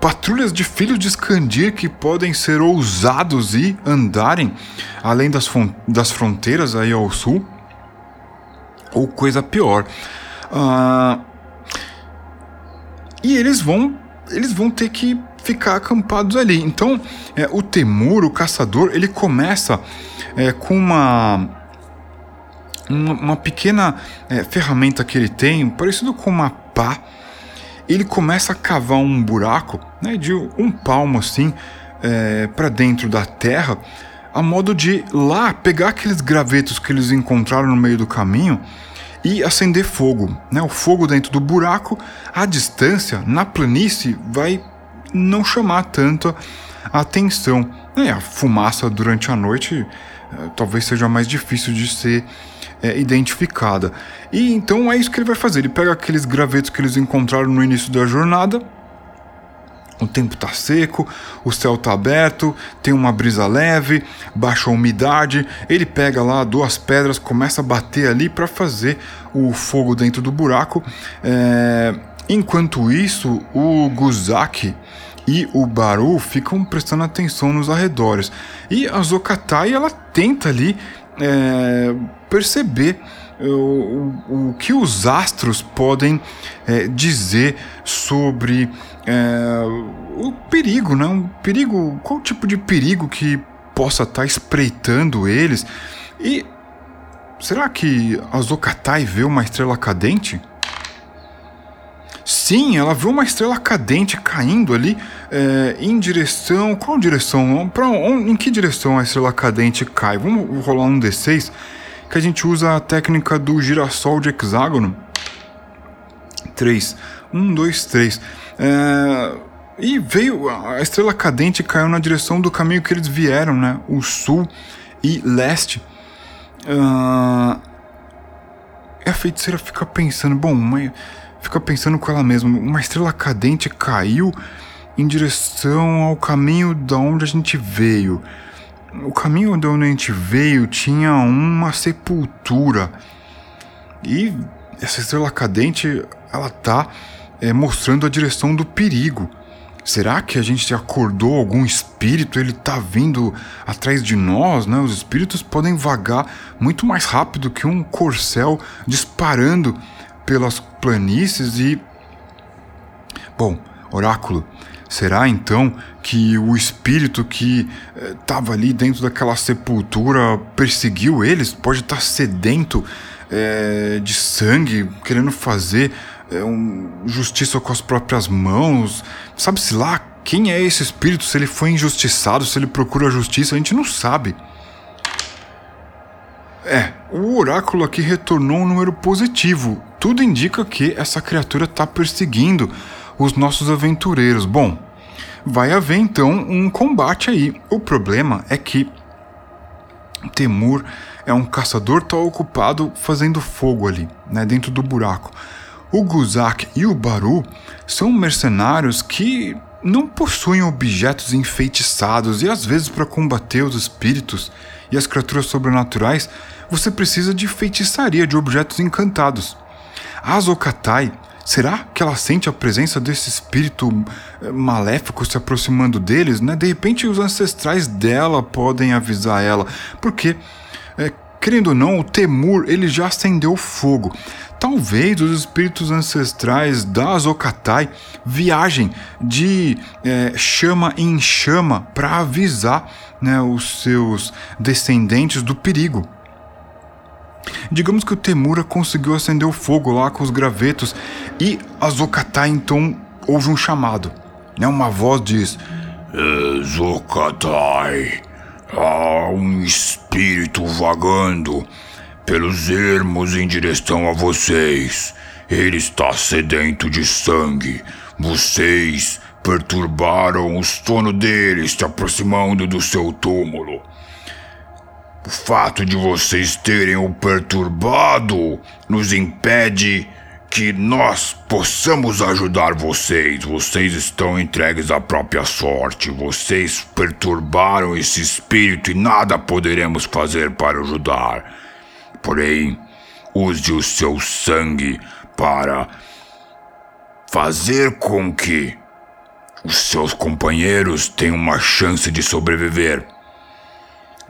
patrulhas de filhos de Skandir que podem ser ousados e andarem além das, das fronteiras aí ao sul, ou coisa pior. Uh, e eles vão, eles vão ter que ficar acampados ali. Então, é, o temor, o caçador, ele começa é, com uma, uma, pequena é, ferramenta que ele tem, parecido com uma pá, ele começa a cavar um buraco né, de um palmo assim é, para dentro da terra, a modo de lá pegar aqueles gravetos que eles encontraram no meio do caminho e acender fogo. Né? O fogo dentro do buraco, à distância, na planície, vai não chamar tanta atenção. É, a fumaça durante a noite é, talvez seja mais difícil de ser é, identificada. E então é isso que ele vai fazer. Ele pega aqueles gravetos que eles encontraram no início da jornada. O tempo tá seco, o céu tá aberto, tem uma brisa leve, baixa umidade. Ele pega lá duas pedras, começa a bater ali para fazer o fogo dentro do buraco. É... Enquanto isso, o Guzaki e o Baru ficam prestando atenção nos arredores. E a Zokatai ela tenta ali é, perceber o, o, o, que os astros podem é, dizer sobre é, o perigo, né? Um perigo, qual tipo de perigo que possa estar tá espreitando eles? E será que a Zokatai vê uma estrela cadente? Sim, ela viu uma estrela cadente caindo ali é, em direção. Qual direção? Pra, em que direção a estrela cadente cai? Vamos rolar um D6 que a gente usa a técnica do girassol de hexágono. 3. 1, 2, 3. e veio. A estrela cadente caiu na direção do caminho que eles vieram, né? O sul e leste. Uh, a feiticeira fica pensando, bom, mas fica pensando com ela mesma. Uma estrela cadente caiu em direção ao caminho da onde a gente veio. O caminho de onde a gente veio tinha uma sepultura. E essa estrela cadente, ela tá é, mostrando a direção do perigo. Será que a gente acordou algum espírito? Ele tá vindo atrás de nós, né? Os espíritos podem vagar muito mais rápido que um corcel disparando pelas planícies e. Bom, oráculo, será então que o espírito que estava eh, ali dentro daquela sepultura perseguiu eles? Pode estar tá sedento eh, de sangue, querendo fazer eh, um, justiça com as próprias mãos? Sabe-se lá quem é esse espírito? Se ele foi injustiçado, se ele procura justiça, a gente não sabe. É, o oráculo aqui retornou um número positivo. Tudo indica que essa criatura está perseguindo os nossos aventureiros. Bom, vai haver então um combate aí. O problema é que Temur é um caçador tá ocupado fazendo fogo ali, né, dentro do buraco. O Guzak e o Baru são mercenários que não possuem objetos enfeitiçados e às vezes para combater os espíritos e as criaturas sobrenaturais você precisa de feitiçaria de objetos encantados. Azokatai, será que ela sente a presença desse espírito eh, maléfico se aproximando deles? Né? De repente, os ancestrais dela podem avisar ela, porque, é, querendo ou não, o Temur ele já acendeu fogo. Talvez os espíritos ancestrais da Azokatai viajem de é, chama em chama para avisar né, os seus descendentes do perigo. Digamos que o Temura conseguiu acender o fogo lá com os gravetos e a Zokatai então ouve um chamado. Né? Uma voz diz: Zokatai, há um espírito vagando pelos ermos em direção a vocês. Ele está sedento de sangue. Vocês perturbaram o sono dele se aproximando do seu túmulo. O fato de vocês terem o perturbado nos impede que nós possamos ajudar vocês. Vocês estão entregues à própria sorte. Vocês perturbaram esse espírito e nada poderemos fazer para ajudar. Porém, use o seu sangue para fazer com que os seus companheiros tenham uma chance de sobreviver.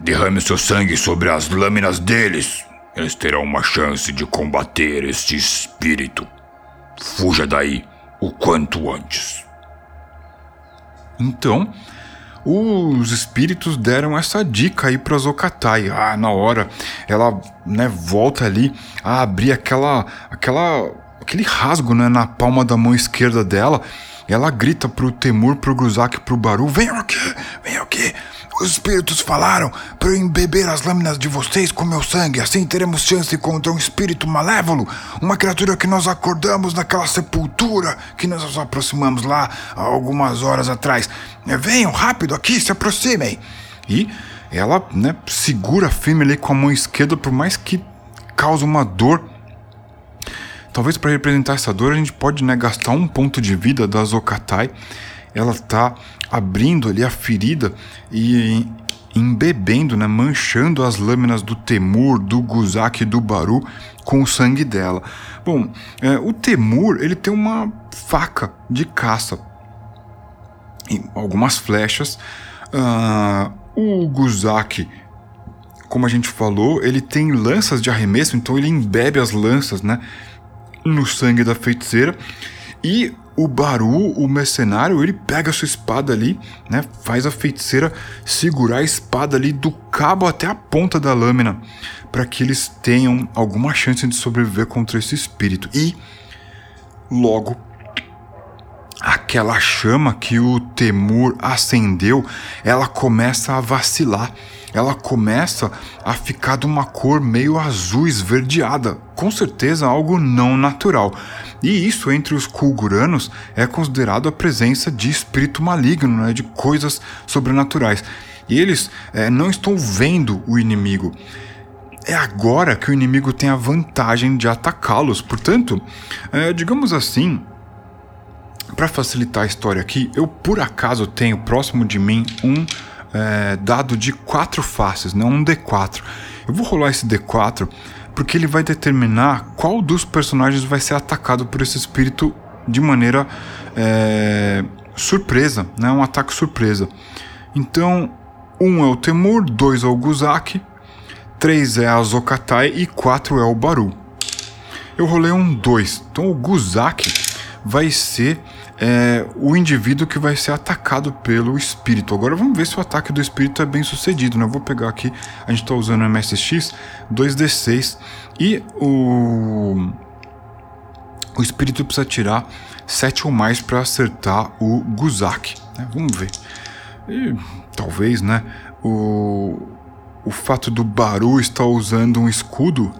Derrame seu sangue sobre as lâminas deles. Eles terão uma chance de combater este espírito. Fuja daí o quanto antes. Então, os espíritos deram essa dica aí para Zokatai. Ah, na hora ela, né, volta ali a abrir aquela aquela aquele rasgo né, na palma da mão esquerda dela. Ela grita pro Temur, pro Guzak, pro Baru: Venham aqui, venham aqui. Os espíritos falaram para eu embeber as lâminas de vocês com meu sangue, assim teremos chance contra um espírito malévolo, uma criatura que nós acordamos naquela sepultura que nós nos aproximamos lá há algumas horas atrás. Venham rápido aqui, se aproximem. E ela, né, segura firme ali com a mão esquerda, por mais que cause uma dor. Talvez para representar essa dor a gente pode né, gastar um ponto de vida da Zokatai. Ela está abrindo ali a ferida e embebendo, né, manchando as lâminas do Temur, do Guzak e do Baru com o sangue dela. Bom, é, o Temur ele tem uma faca de caça e algumas flechas. Uh, o Guzak, como a gente falou, ele tem lanças de arremesso, então ele embebe as lanças, né, no sangue da feiticeira. E o Baru, o mercenário, ele pega a sua espada ali, né? Faz a feiticeira segurar a espada ali do cabo até a ponta da lâmina, para que eles tenham alguma chance de sobreviver contra esse espírito. E logo aquela chama que o Temur acendeu, ela começa a vacilar. Ela começa a ficar de uma cor meio azul esverdeada, com certeza algo não natural. E isso entre os Kulguranos é considerado a presença de espírito maligno, né, de coisas sobrenaturais. E eles é, não estão vendo o inimigo. É agora que o inimigo tem a vantagem de atacá-los. Portanto, é, digamos assim, para facilitar a história aqui, eu por acaso tenho próximo de mim um é, dado de quatro faces, não né, um D4. Eu vou rolar esse D4 porque ele vai determinar qual dos personagens vai ser atacado por esse espírito de maneira é, surpresa, né? um ataque surpresa. Então, um é o Temur, dois é o Guzak, três é a Zokatai e quatro é o Baru. Eu rolei um 2, então o Guzak vai ser é, o indivíduo que vai ser atacado pelo espírito. Agora vamos ver se o ataque do espírito é bem sucedido. Né? Eu vou pegar aqui, a gente está usando MSX 2D6 e o, o espírito precisa tirar 7 ou mais para acertar o Guzak. Né? Vamos ver. E, talvez, né? O, o fato do Baru estar usando um escudo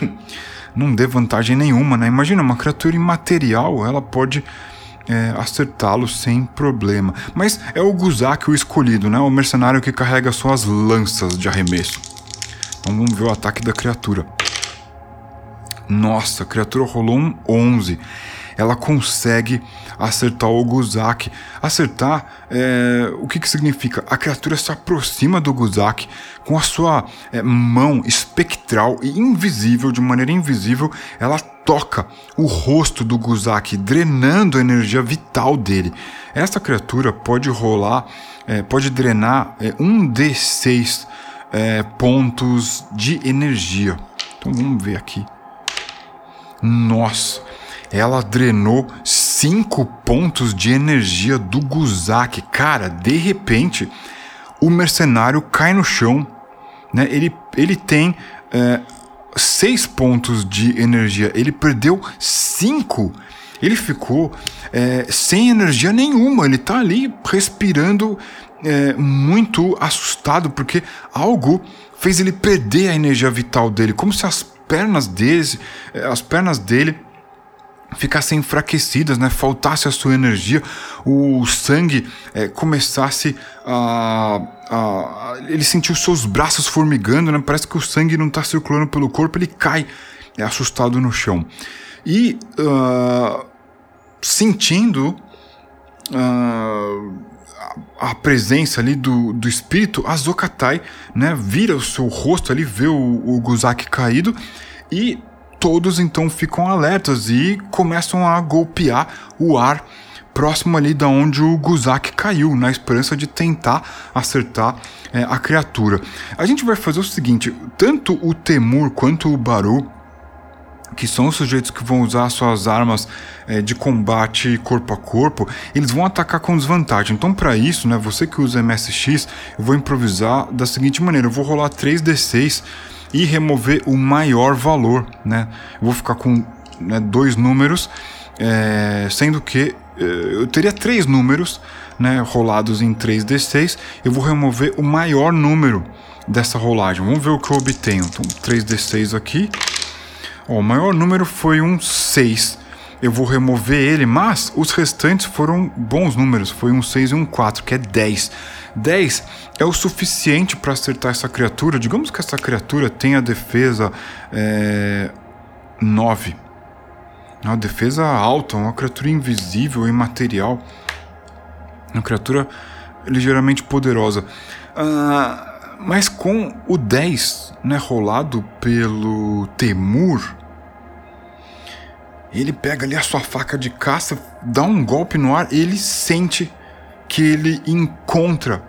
(coughs) não dê vantagem nenhuma, né? Imagina uma criatura imaterial, ela pode é, acertá-lo sem problema. Mas é o Guzak o escolhido, né? O mercenário que carrega suas lanças de arremesso. Então vamos ver o ataque da criatura. Nossa, a criatura rolou um 11. Ela consegue acertar o Guzak. Acertar, é, o que, que significa? A criatura se aproxima do Guzak com a sua é, mão espectral e invisível, de maneira invisível, ela toca o rosto do Guzak, drenando a energia vital dele. Essa criatura pode rolar, é, pode drenar é, um D6 é, pontos de energia. Então vamos ver aqui. Nossa, ela drenou 5 pontos de energia do Guzak. Cara, de repente, o mercenário cai no chão. Né? Ele, ele tem é, seis pontos de energia, ele perdeu cinco. Ele ficou é, sem energia nenhuma, ele tá ali respirando é, muito assustado, porque algo fez ele perder a energia vital dele, como se as pernas dele, é, as pernas dele ficassem enfraquecidas, né? faltasse a sua energia, o sangue é, começasse a, a, Ele sentiu seus braços formigando, né? parece que o sangue não está circulando pelo corpo, ele cai é, assustado no chão. E uh, sentindo uh, a presença ali do, do espírito, a Zokatai né, vira o seu rosto ali, vê o, o Guzak caído e todos então ficam alertas e começam a golpear o ar próximo ali da onde o Guzak caiu, na esperança de tentar acertar é, a criatura. A gente vai fazer o seguinte: tanto o Temur quanto o Baru, que são os sujeitos que vão usar suas armas é, de combate corpo a corpo, eles vão atacar com desvantagem. Então, para isso, né, você que usa MSX, eu vou improvisar da seguinte maneira: eu vou rolar 3d6 e remover o maior valor, né? Eu vou ficar com né, dois números, é, sendo que é, eu teria três números né, rolados em 3D6. Eu vou remover o maior número dessa rolagem. Vamos ver o que eu obtenho. Então, 3D6 aqui. Ó, o maior número foi um 6. Eu vou remover ele, mas os restantes foram bons números. Foi um 6 e um 4, que é 10. 10 é o suficiente para acertar essa criatura. Digamos que essa criatura tenha defesa é, 9. Uma defesa alta, uma criatura invisível, imaterial. Uma criatura ligeiramente poderosa. Uh, mas com o 10 né, rolado pelo Temur, ele pega ali a sua faca de caça, dá um golpe no ar, ele sente que ele encontra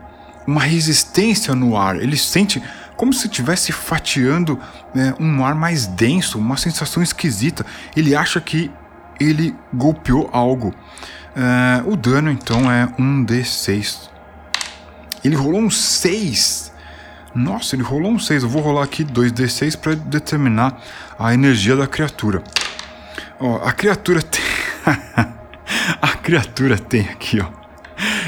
uma resistência no ar. Ele sente como se estivesse fatiando né, um ar mais denso, uma sensação esquisita. Ele acha que ele golpeou algo. Uh, o dano então é um D6. Ele rolou um 6. Nossa, ele rolou um 6. Eu vou rolar aqui 2D6 para determinar a energia da criatura. Ó, a criatura tem. (laughs) a criatura tem aqui, ó.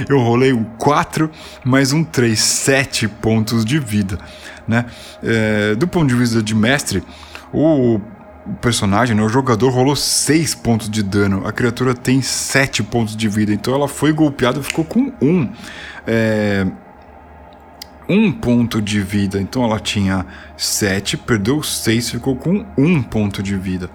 Eu rolei um 4 mais um 3, 7 pontos de vida. Né? É, do ponto de vista de mestre, o personagem, né, o jogador rolou 6 pontos de dano, a criatura tem 7 pontos de vida, então ela foi golpeada e ficou com 1. É, um ponto de vida, então ela tinha 7, perdeu 6, ficou com 1 ponto de vida.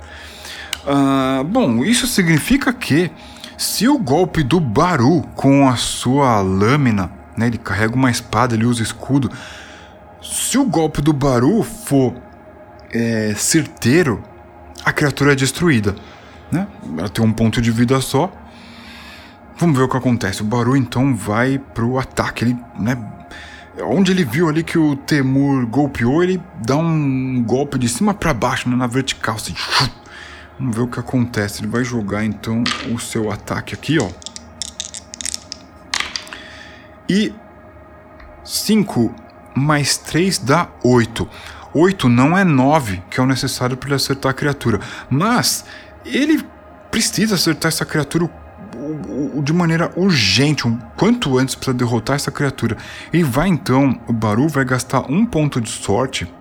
Uh, bom, isso significa que se o golpe do Baru com a sua lâmina, né, ele carrega uma espada, ele usa escudo. Se o golpe do Baru for é, certeiro, a criatura é destruída. Né? Ela tem um ponto de vida só. Vamos ver o que acontece. O Baru então vai pro ataque. Ele, né, onde ele viu ali que o Temur golpeou, ele dá um golpe de cima para baixo, né, na vertical, assim, Vamos ver o que acontece. Ele vai jogar então o seu ataque aqui, ó. E 5 mais 3 dá 8. 8 não é 9, que é o necessário para ele acertar a criatura. Mas ele precisa acertar essa criatura de maneira urgente, um quanto antes para derrotar essa criatura. E vai então, o Baru vai gastar um ponto de sorte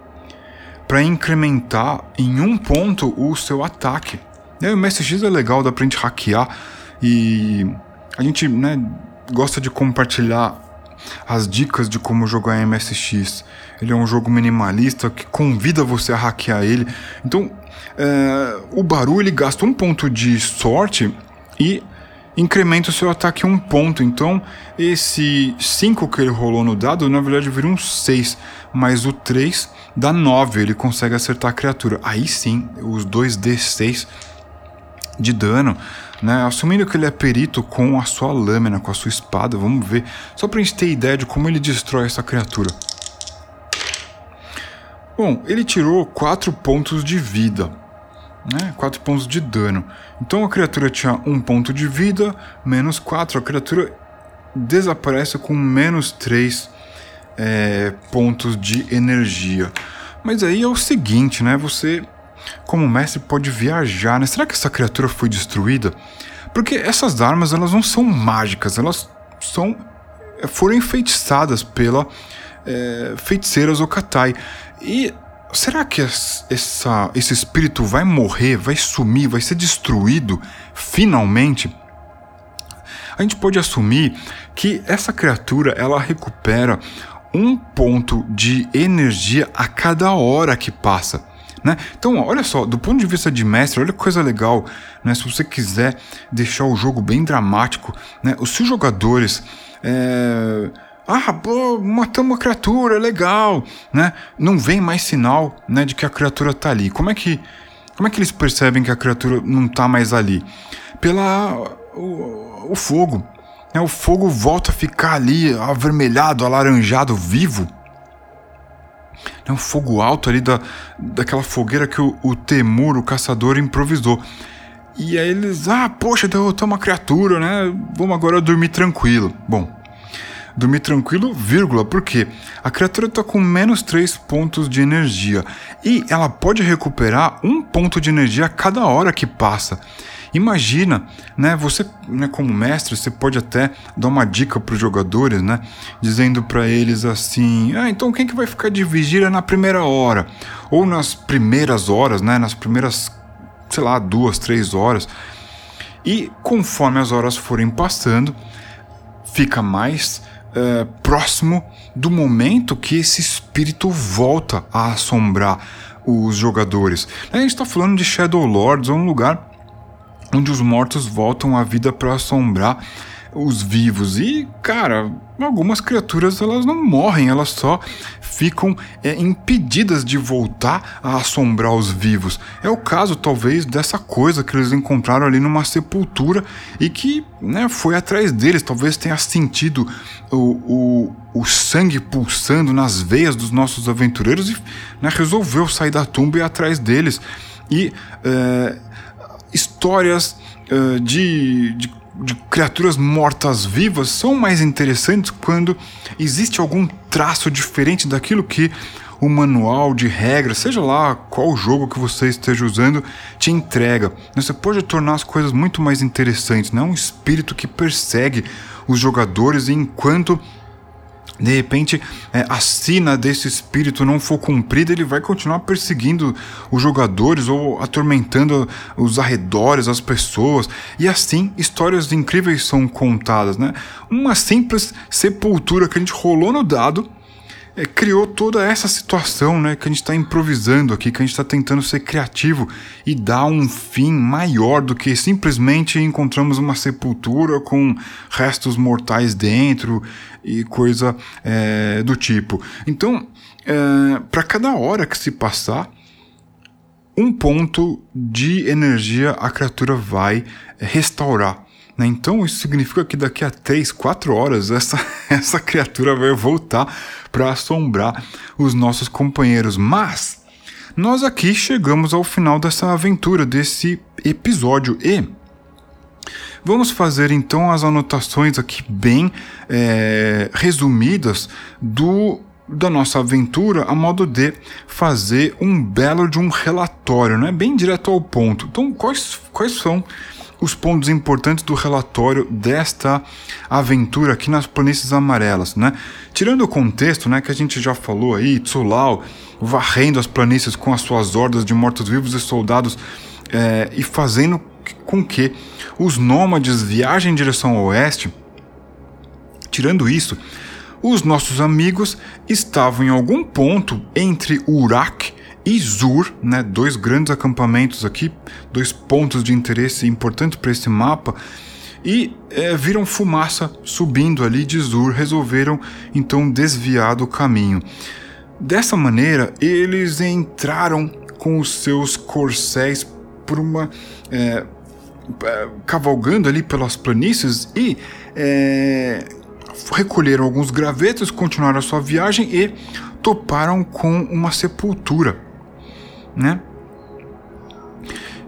para incrementar em um ponto o seu ataque. E aí, o MSX é legal, dá pra gente hackear e a gente né, gosta de compartilhar as dicas de como jogar MSX. Ele é um jogo minimalista que convida você a hackear ele. Então, é, o Baru ele gasta um ponto de sorte e incrementa o seu ataque um ponto. Então, esse 5 que ele rolou no dado, na verdade vira um 6, mais o 3 dá 9, ele consegue acertar a criatura. Aí sim, os 2d6 de dano, né? Assumindo que ele é perito com a sua lâmina, com a sua espada, vamos ver, só pra gente ter ideia de como ele destrói essa criatura. Bom, ele tirou 4 pontos de vida, né? 4 pontos de dano. Então a criatura tinha 1 ponto de vida, menos 4. A criatura desaparece com menos 3 é, pontos de energia. Mas aí é o seguinte, né? Você, como mestre, pode viajar, né? Será que essa criatura foi destruída? Porque essas armas, elas não são mágicas, elas são é, foram enfeitiçadas pela é, feiticeira Zokatai. E será que essa, esse espírito vai morrer, vai sumir, vai ser destruído finalmente? A gente pode assumir que essa criatura ela recupera um ponto de energia a cada hora que passa. Né? Então, olha só, do ponto de vista de mestre, olha que coisa legal. Né? Se você quiser deixar o jogo bem dramático, né? os seus jogadores. É... Ah, pô, matamos uma criatura, legal, né? Não vem mais sinal, né, de que a criatura tá ali. Como é que, como é que eles percebem que a criatura não tá mais ali? Pela o, o fogo, né, o fogo volta a ficar ali avermelhado, alaranjado, vivo. É um fogo alto ali da, daquela fogueira que o, o Temur, o caçador, improvisou. E aí eles, ah, poxa, derrotou uma criatura, né? Vamos agora dormir tranquilo. Bom, dormir tranquilo, vírgula, porque a criatura está com menos 3 pontos de energia e ela pode recuperar um ponto de energia a cada hora que passa. Imagina, né? Você, né, como mestre, você pode até dar uma dica para os jogadores, né? Dizendo para eles assim: ah, então quem que vai ficar de vigília na primeira hora? Ou nas primeiras horas, né? Nas primeiras, sei lá, duas, três horas. E conforme as horas forem passando, fica mais uh, próximo do momento que esse espírito volta a assombrar os jogadores. A gente está falando de Shadow Lords, é um lugar onde os mortos voltam à vida para assombrar os vivos. E, cara, algumas criaturas elas não morrem, elas só ficam é, impedidas de voltar a assombrar os vivos. É o caso, talvez, dessa coisa que eles encontraram ali numa sepultura e que né, foi atrás deles. Talvez tenha sentido o, o, o sangue pulsando nas veias dos nossos aventureiros e né, resolveu sair da tumba e ir atrás deles. E é, histórias uh, de, de, de criaturas mortas-vivas são mais interessantes quando existe algum traço diferente daquilo que o manual de regras, seja lá qual jogo que você esteja usando, te entrega. Você pode tornar as coisas muito mais interessantes, não é um espírito que persegue os jogadores enquanto de repente é, a sina desse espírito não for cumprida, ele vai continuar perseguindo os jogadores ou atormentando os arredores, as pessoas. E assim, histórias incríveis são contadas, né? Uma simples sepultura que a gente rolou no dado é, criou toda essa situação, né? Que a gente está improvisando aqui, que a gente está tentando ser criativo e dar um fim maior do que simplesmente encontramos uma sepultura com restos mortais dentro e coisa é, do tipo. Então, é, para cada hora que se passar, um ponto de energia a criatura vai restaurar. Né? Então isso significa que daqui a 3, 4 horas essa, (laughs) essa criatura vai voltar para assombrar os nossos companheiros. Mas nós aqui chegamos ao final dessa aventura, desse episódio e Vamos fazer então as anotações aqui bem é, resumidas do da nossa aventura a modo de fazer um belo de um relatório, né? bem direto ao ponto. Então, quais, quais são os pontos importantes do relatório desta aventura aqui nas planícies amarelas, né? Tirando o contexto, né, que a gente já falou aí, Tsulau varrendo as planícies com as suas hordas de mortos-vivos e soldados é, e fazendo com que os nômades viajem em direção ao oeste. Tirando isso, os nossos amigos estavam em algum ponto entre Urak e Zur, né, dois grandes acampamentos aqui, dois pontos de interesse importantes para esse mapa, e é, viram fumaça subindo ali de Zur, resolveram então desviar do caminho. Dessa maneira, eles entraram com os seus corcéis por uma. É, é cavalgando ali pelas planícies e é, recolheram alguns gravetos, continuaram a sua viagem e toparam com uma sepultura né?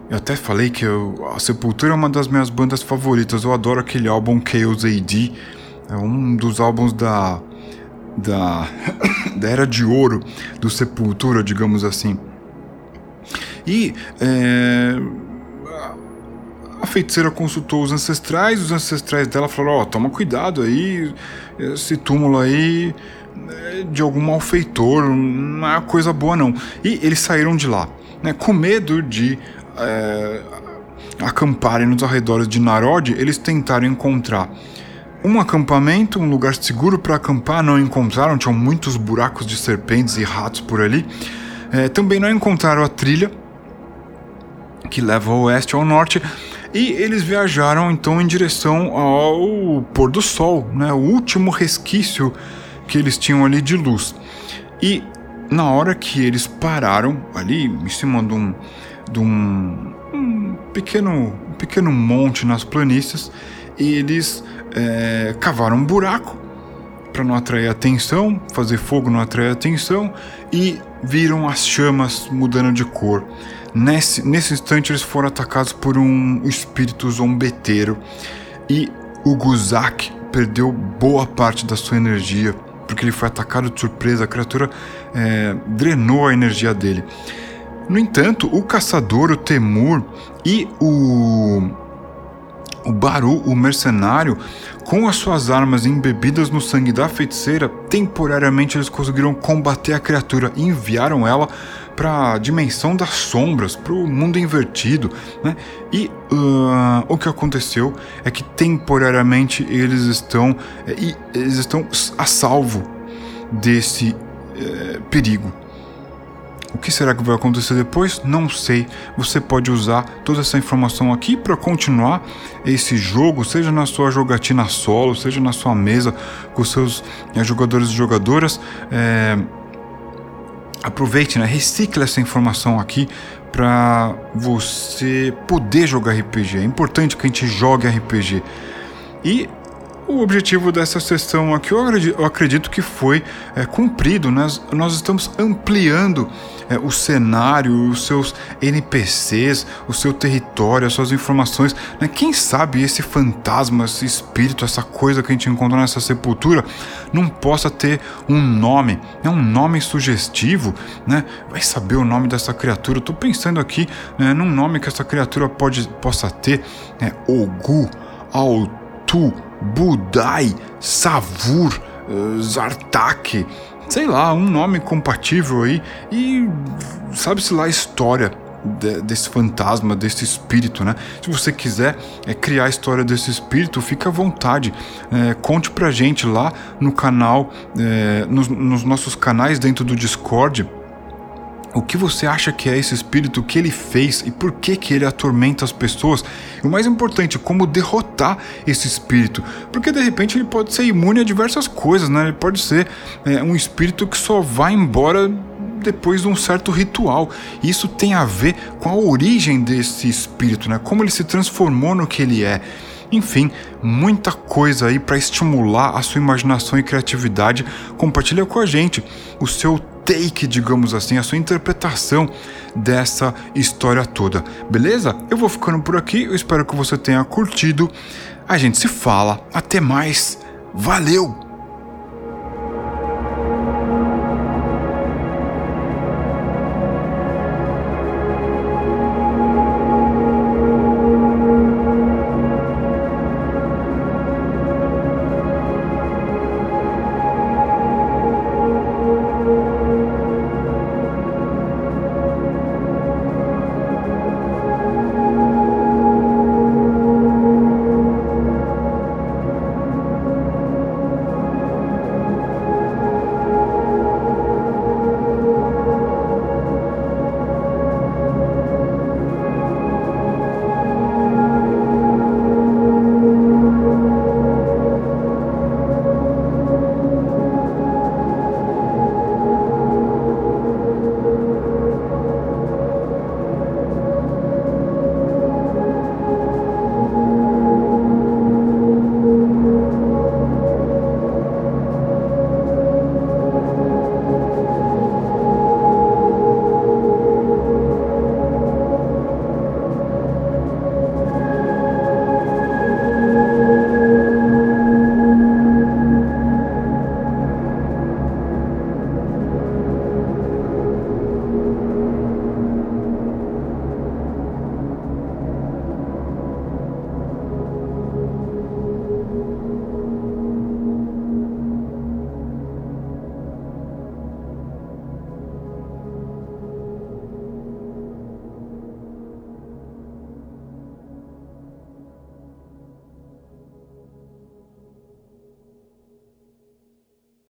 Eu até falei que eu, a Sepultura é uma das minhas bandas favoritas. Eu adoro aquele álbum Chaos AD. É um dos álbuns da da, (coughs) da era de ouro do Sepultura, digamos assim. E é, a feiticeira consultou os ancestrais, os ancestrais dela falaram: Ó, oh, toma cuidado aí, esse túmulo aí de algum malfeitor, não é coisa boa não. E eles saíram de lá, né, com medo de é, acamparem nos arredores de Narod, eles tentaram encontrar um acampamento, um lugar seguro para acampar, não encontraram, tinham muitos buracos de serpentes e ratos por ali. É, também não encontraram a trilha que leva ao oeste ao norte e eles viajaram então em direção ao pôr do sol, né, o último resquício que eles tinham ali de luz. E na hora que eles pararam ali em cima de um, de um, um pequeno, um pequeno monte nas planícies, eles é, cavaram um buraco para não atrair atenção, fazer fogo não atrair atenção e viram as chamas mudando de cor. Nesse, nesse instante eles foram atacados por um espírito zombeteiro e o Guzak perdeu boa parte da sua energia, porque ele foi atacado de surpresa, a criatura é, drenou a energia dele. No entanto, o caçador, o Temur e o o Baru, o mercenário, com as suas armas embebidas no sangue da feiticeira, temporariamente eles conseguiram combater a criatura e enviaram ela para a dimensão das sombras, para o mundo invertido, né? E uh, o que aconteceu é que temporariamente eles estão, é, eles estão a salvo desse é, perigo. O que será que vai acontecer depois? Não sei. Você pode usar toda essa informação aqui para continuar esse jogo, seja na sua jogatina solo, seja na sua mesa com seus é, jogadores e jogadoras. Aproveite, né? recicle essa informação aqui para você poder jogar RPG. É importante que a gente jogue RPG. E o objetivo dessa sessão aqui eu acredito que foi é, cumprido. Nós, nós estamos ampliando é, o cenário, os seus NPCs, o seu território, as suas informações. Né? Quem sabe esse fantasma, esse espírito, essa coisa que a gente encontrou nessa sepultura não possa ter um nome, né? um nome sugestivo. Né? Vai saber o nome dessa criatura. Estou pensando aqui né, num nome que essa criatura pode, possa ter: né? Ogu, Altu, Budai, Savur, uh, Zartak sei lá, um nome compatível aí e sabe-se lá a história de, desse fantasma, desse espírito, né? Se você quiser é, criar a história desse espírito, fica à vontade. É, conte pra gente lá no canal, é, nos, nos nossos canais dentro do Discord o que você acha que é esse espírito, o que ele fez e por que, que ele atormenta as pessoas. E o mais importante, como derrotar esse espírito. Porque de repente ele pode ser imune a diversas coisas, né? Ele pode ser é, um espírito que só vai embora depois de um certo ritual. Isso tem a ver com a origem desse espírito, né? Como ele se transformou no que ele é. Enfim, muita coisa aí para estimular a sua imaginação e criatividade. Compartilha com a gente o seu take, digamos assim, a sua interpretação dessa história toda. Beleza? Eu vou ficando por aqui, eu espero que você tenha curtido. A gente se fala, até mais. Valeu!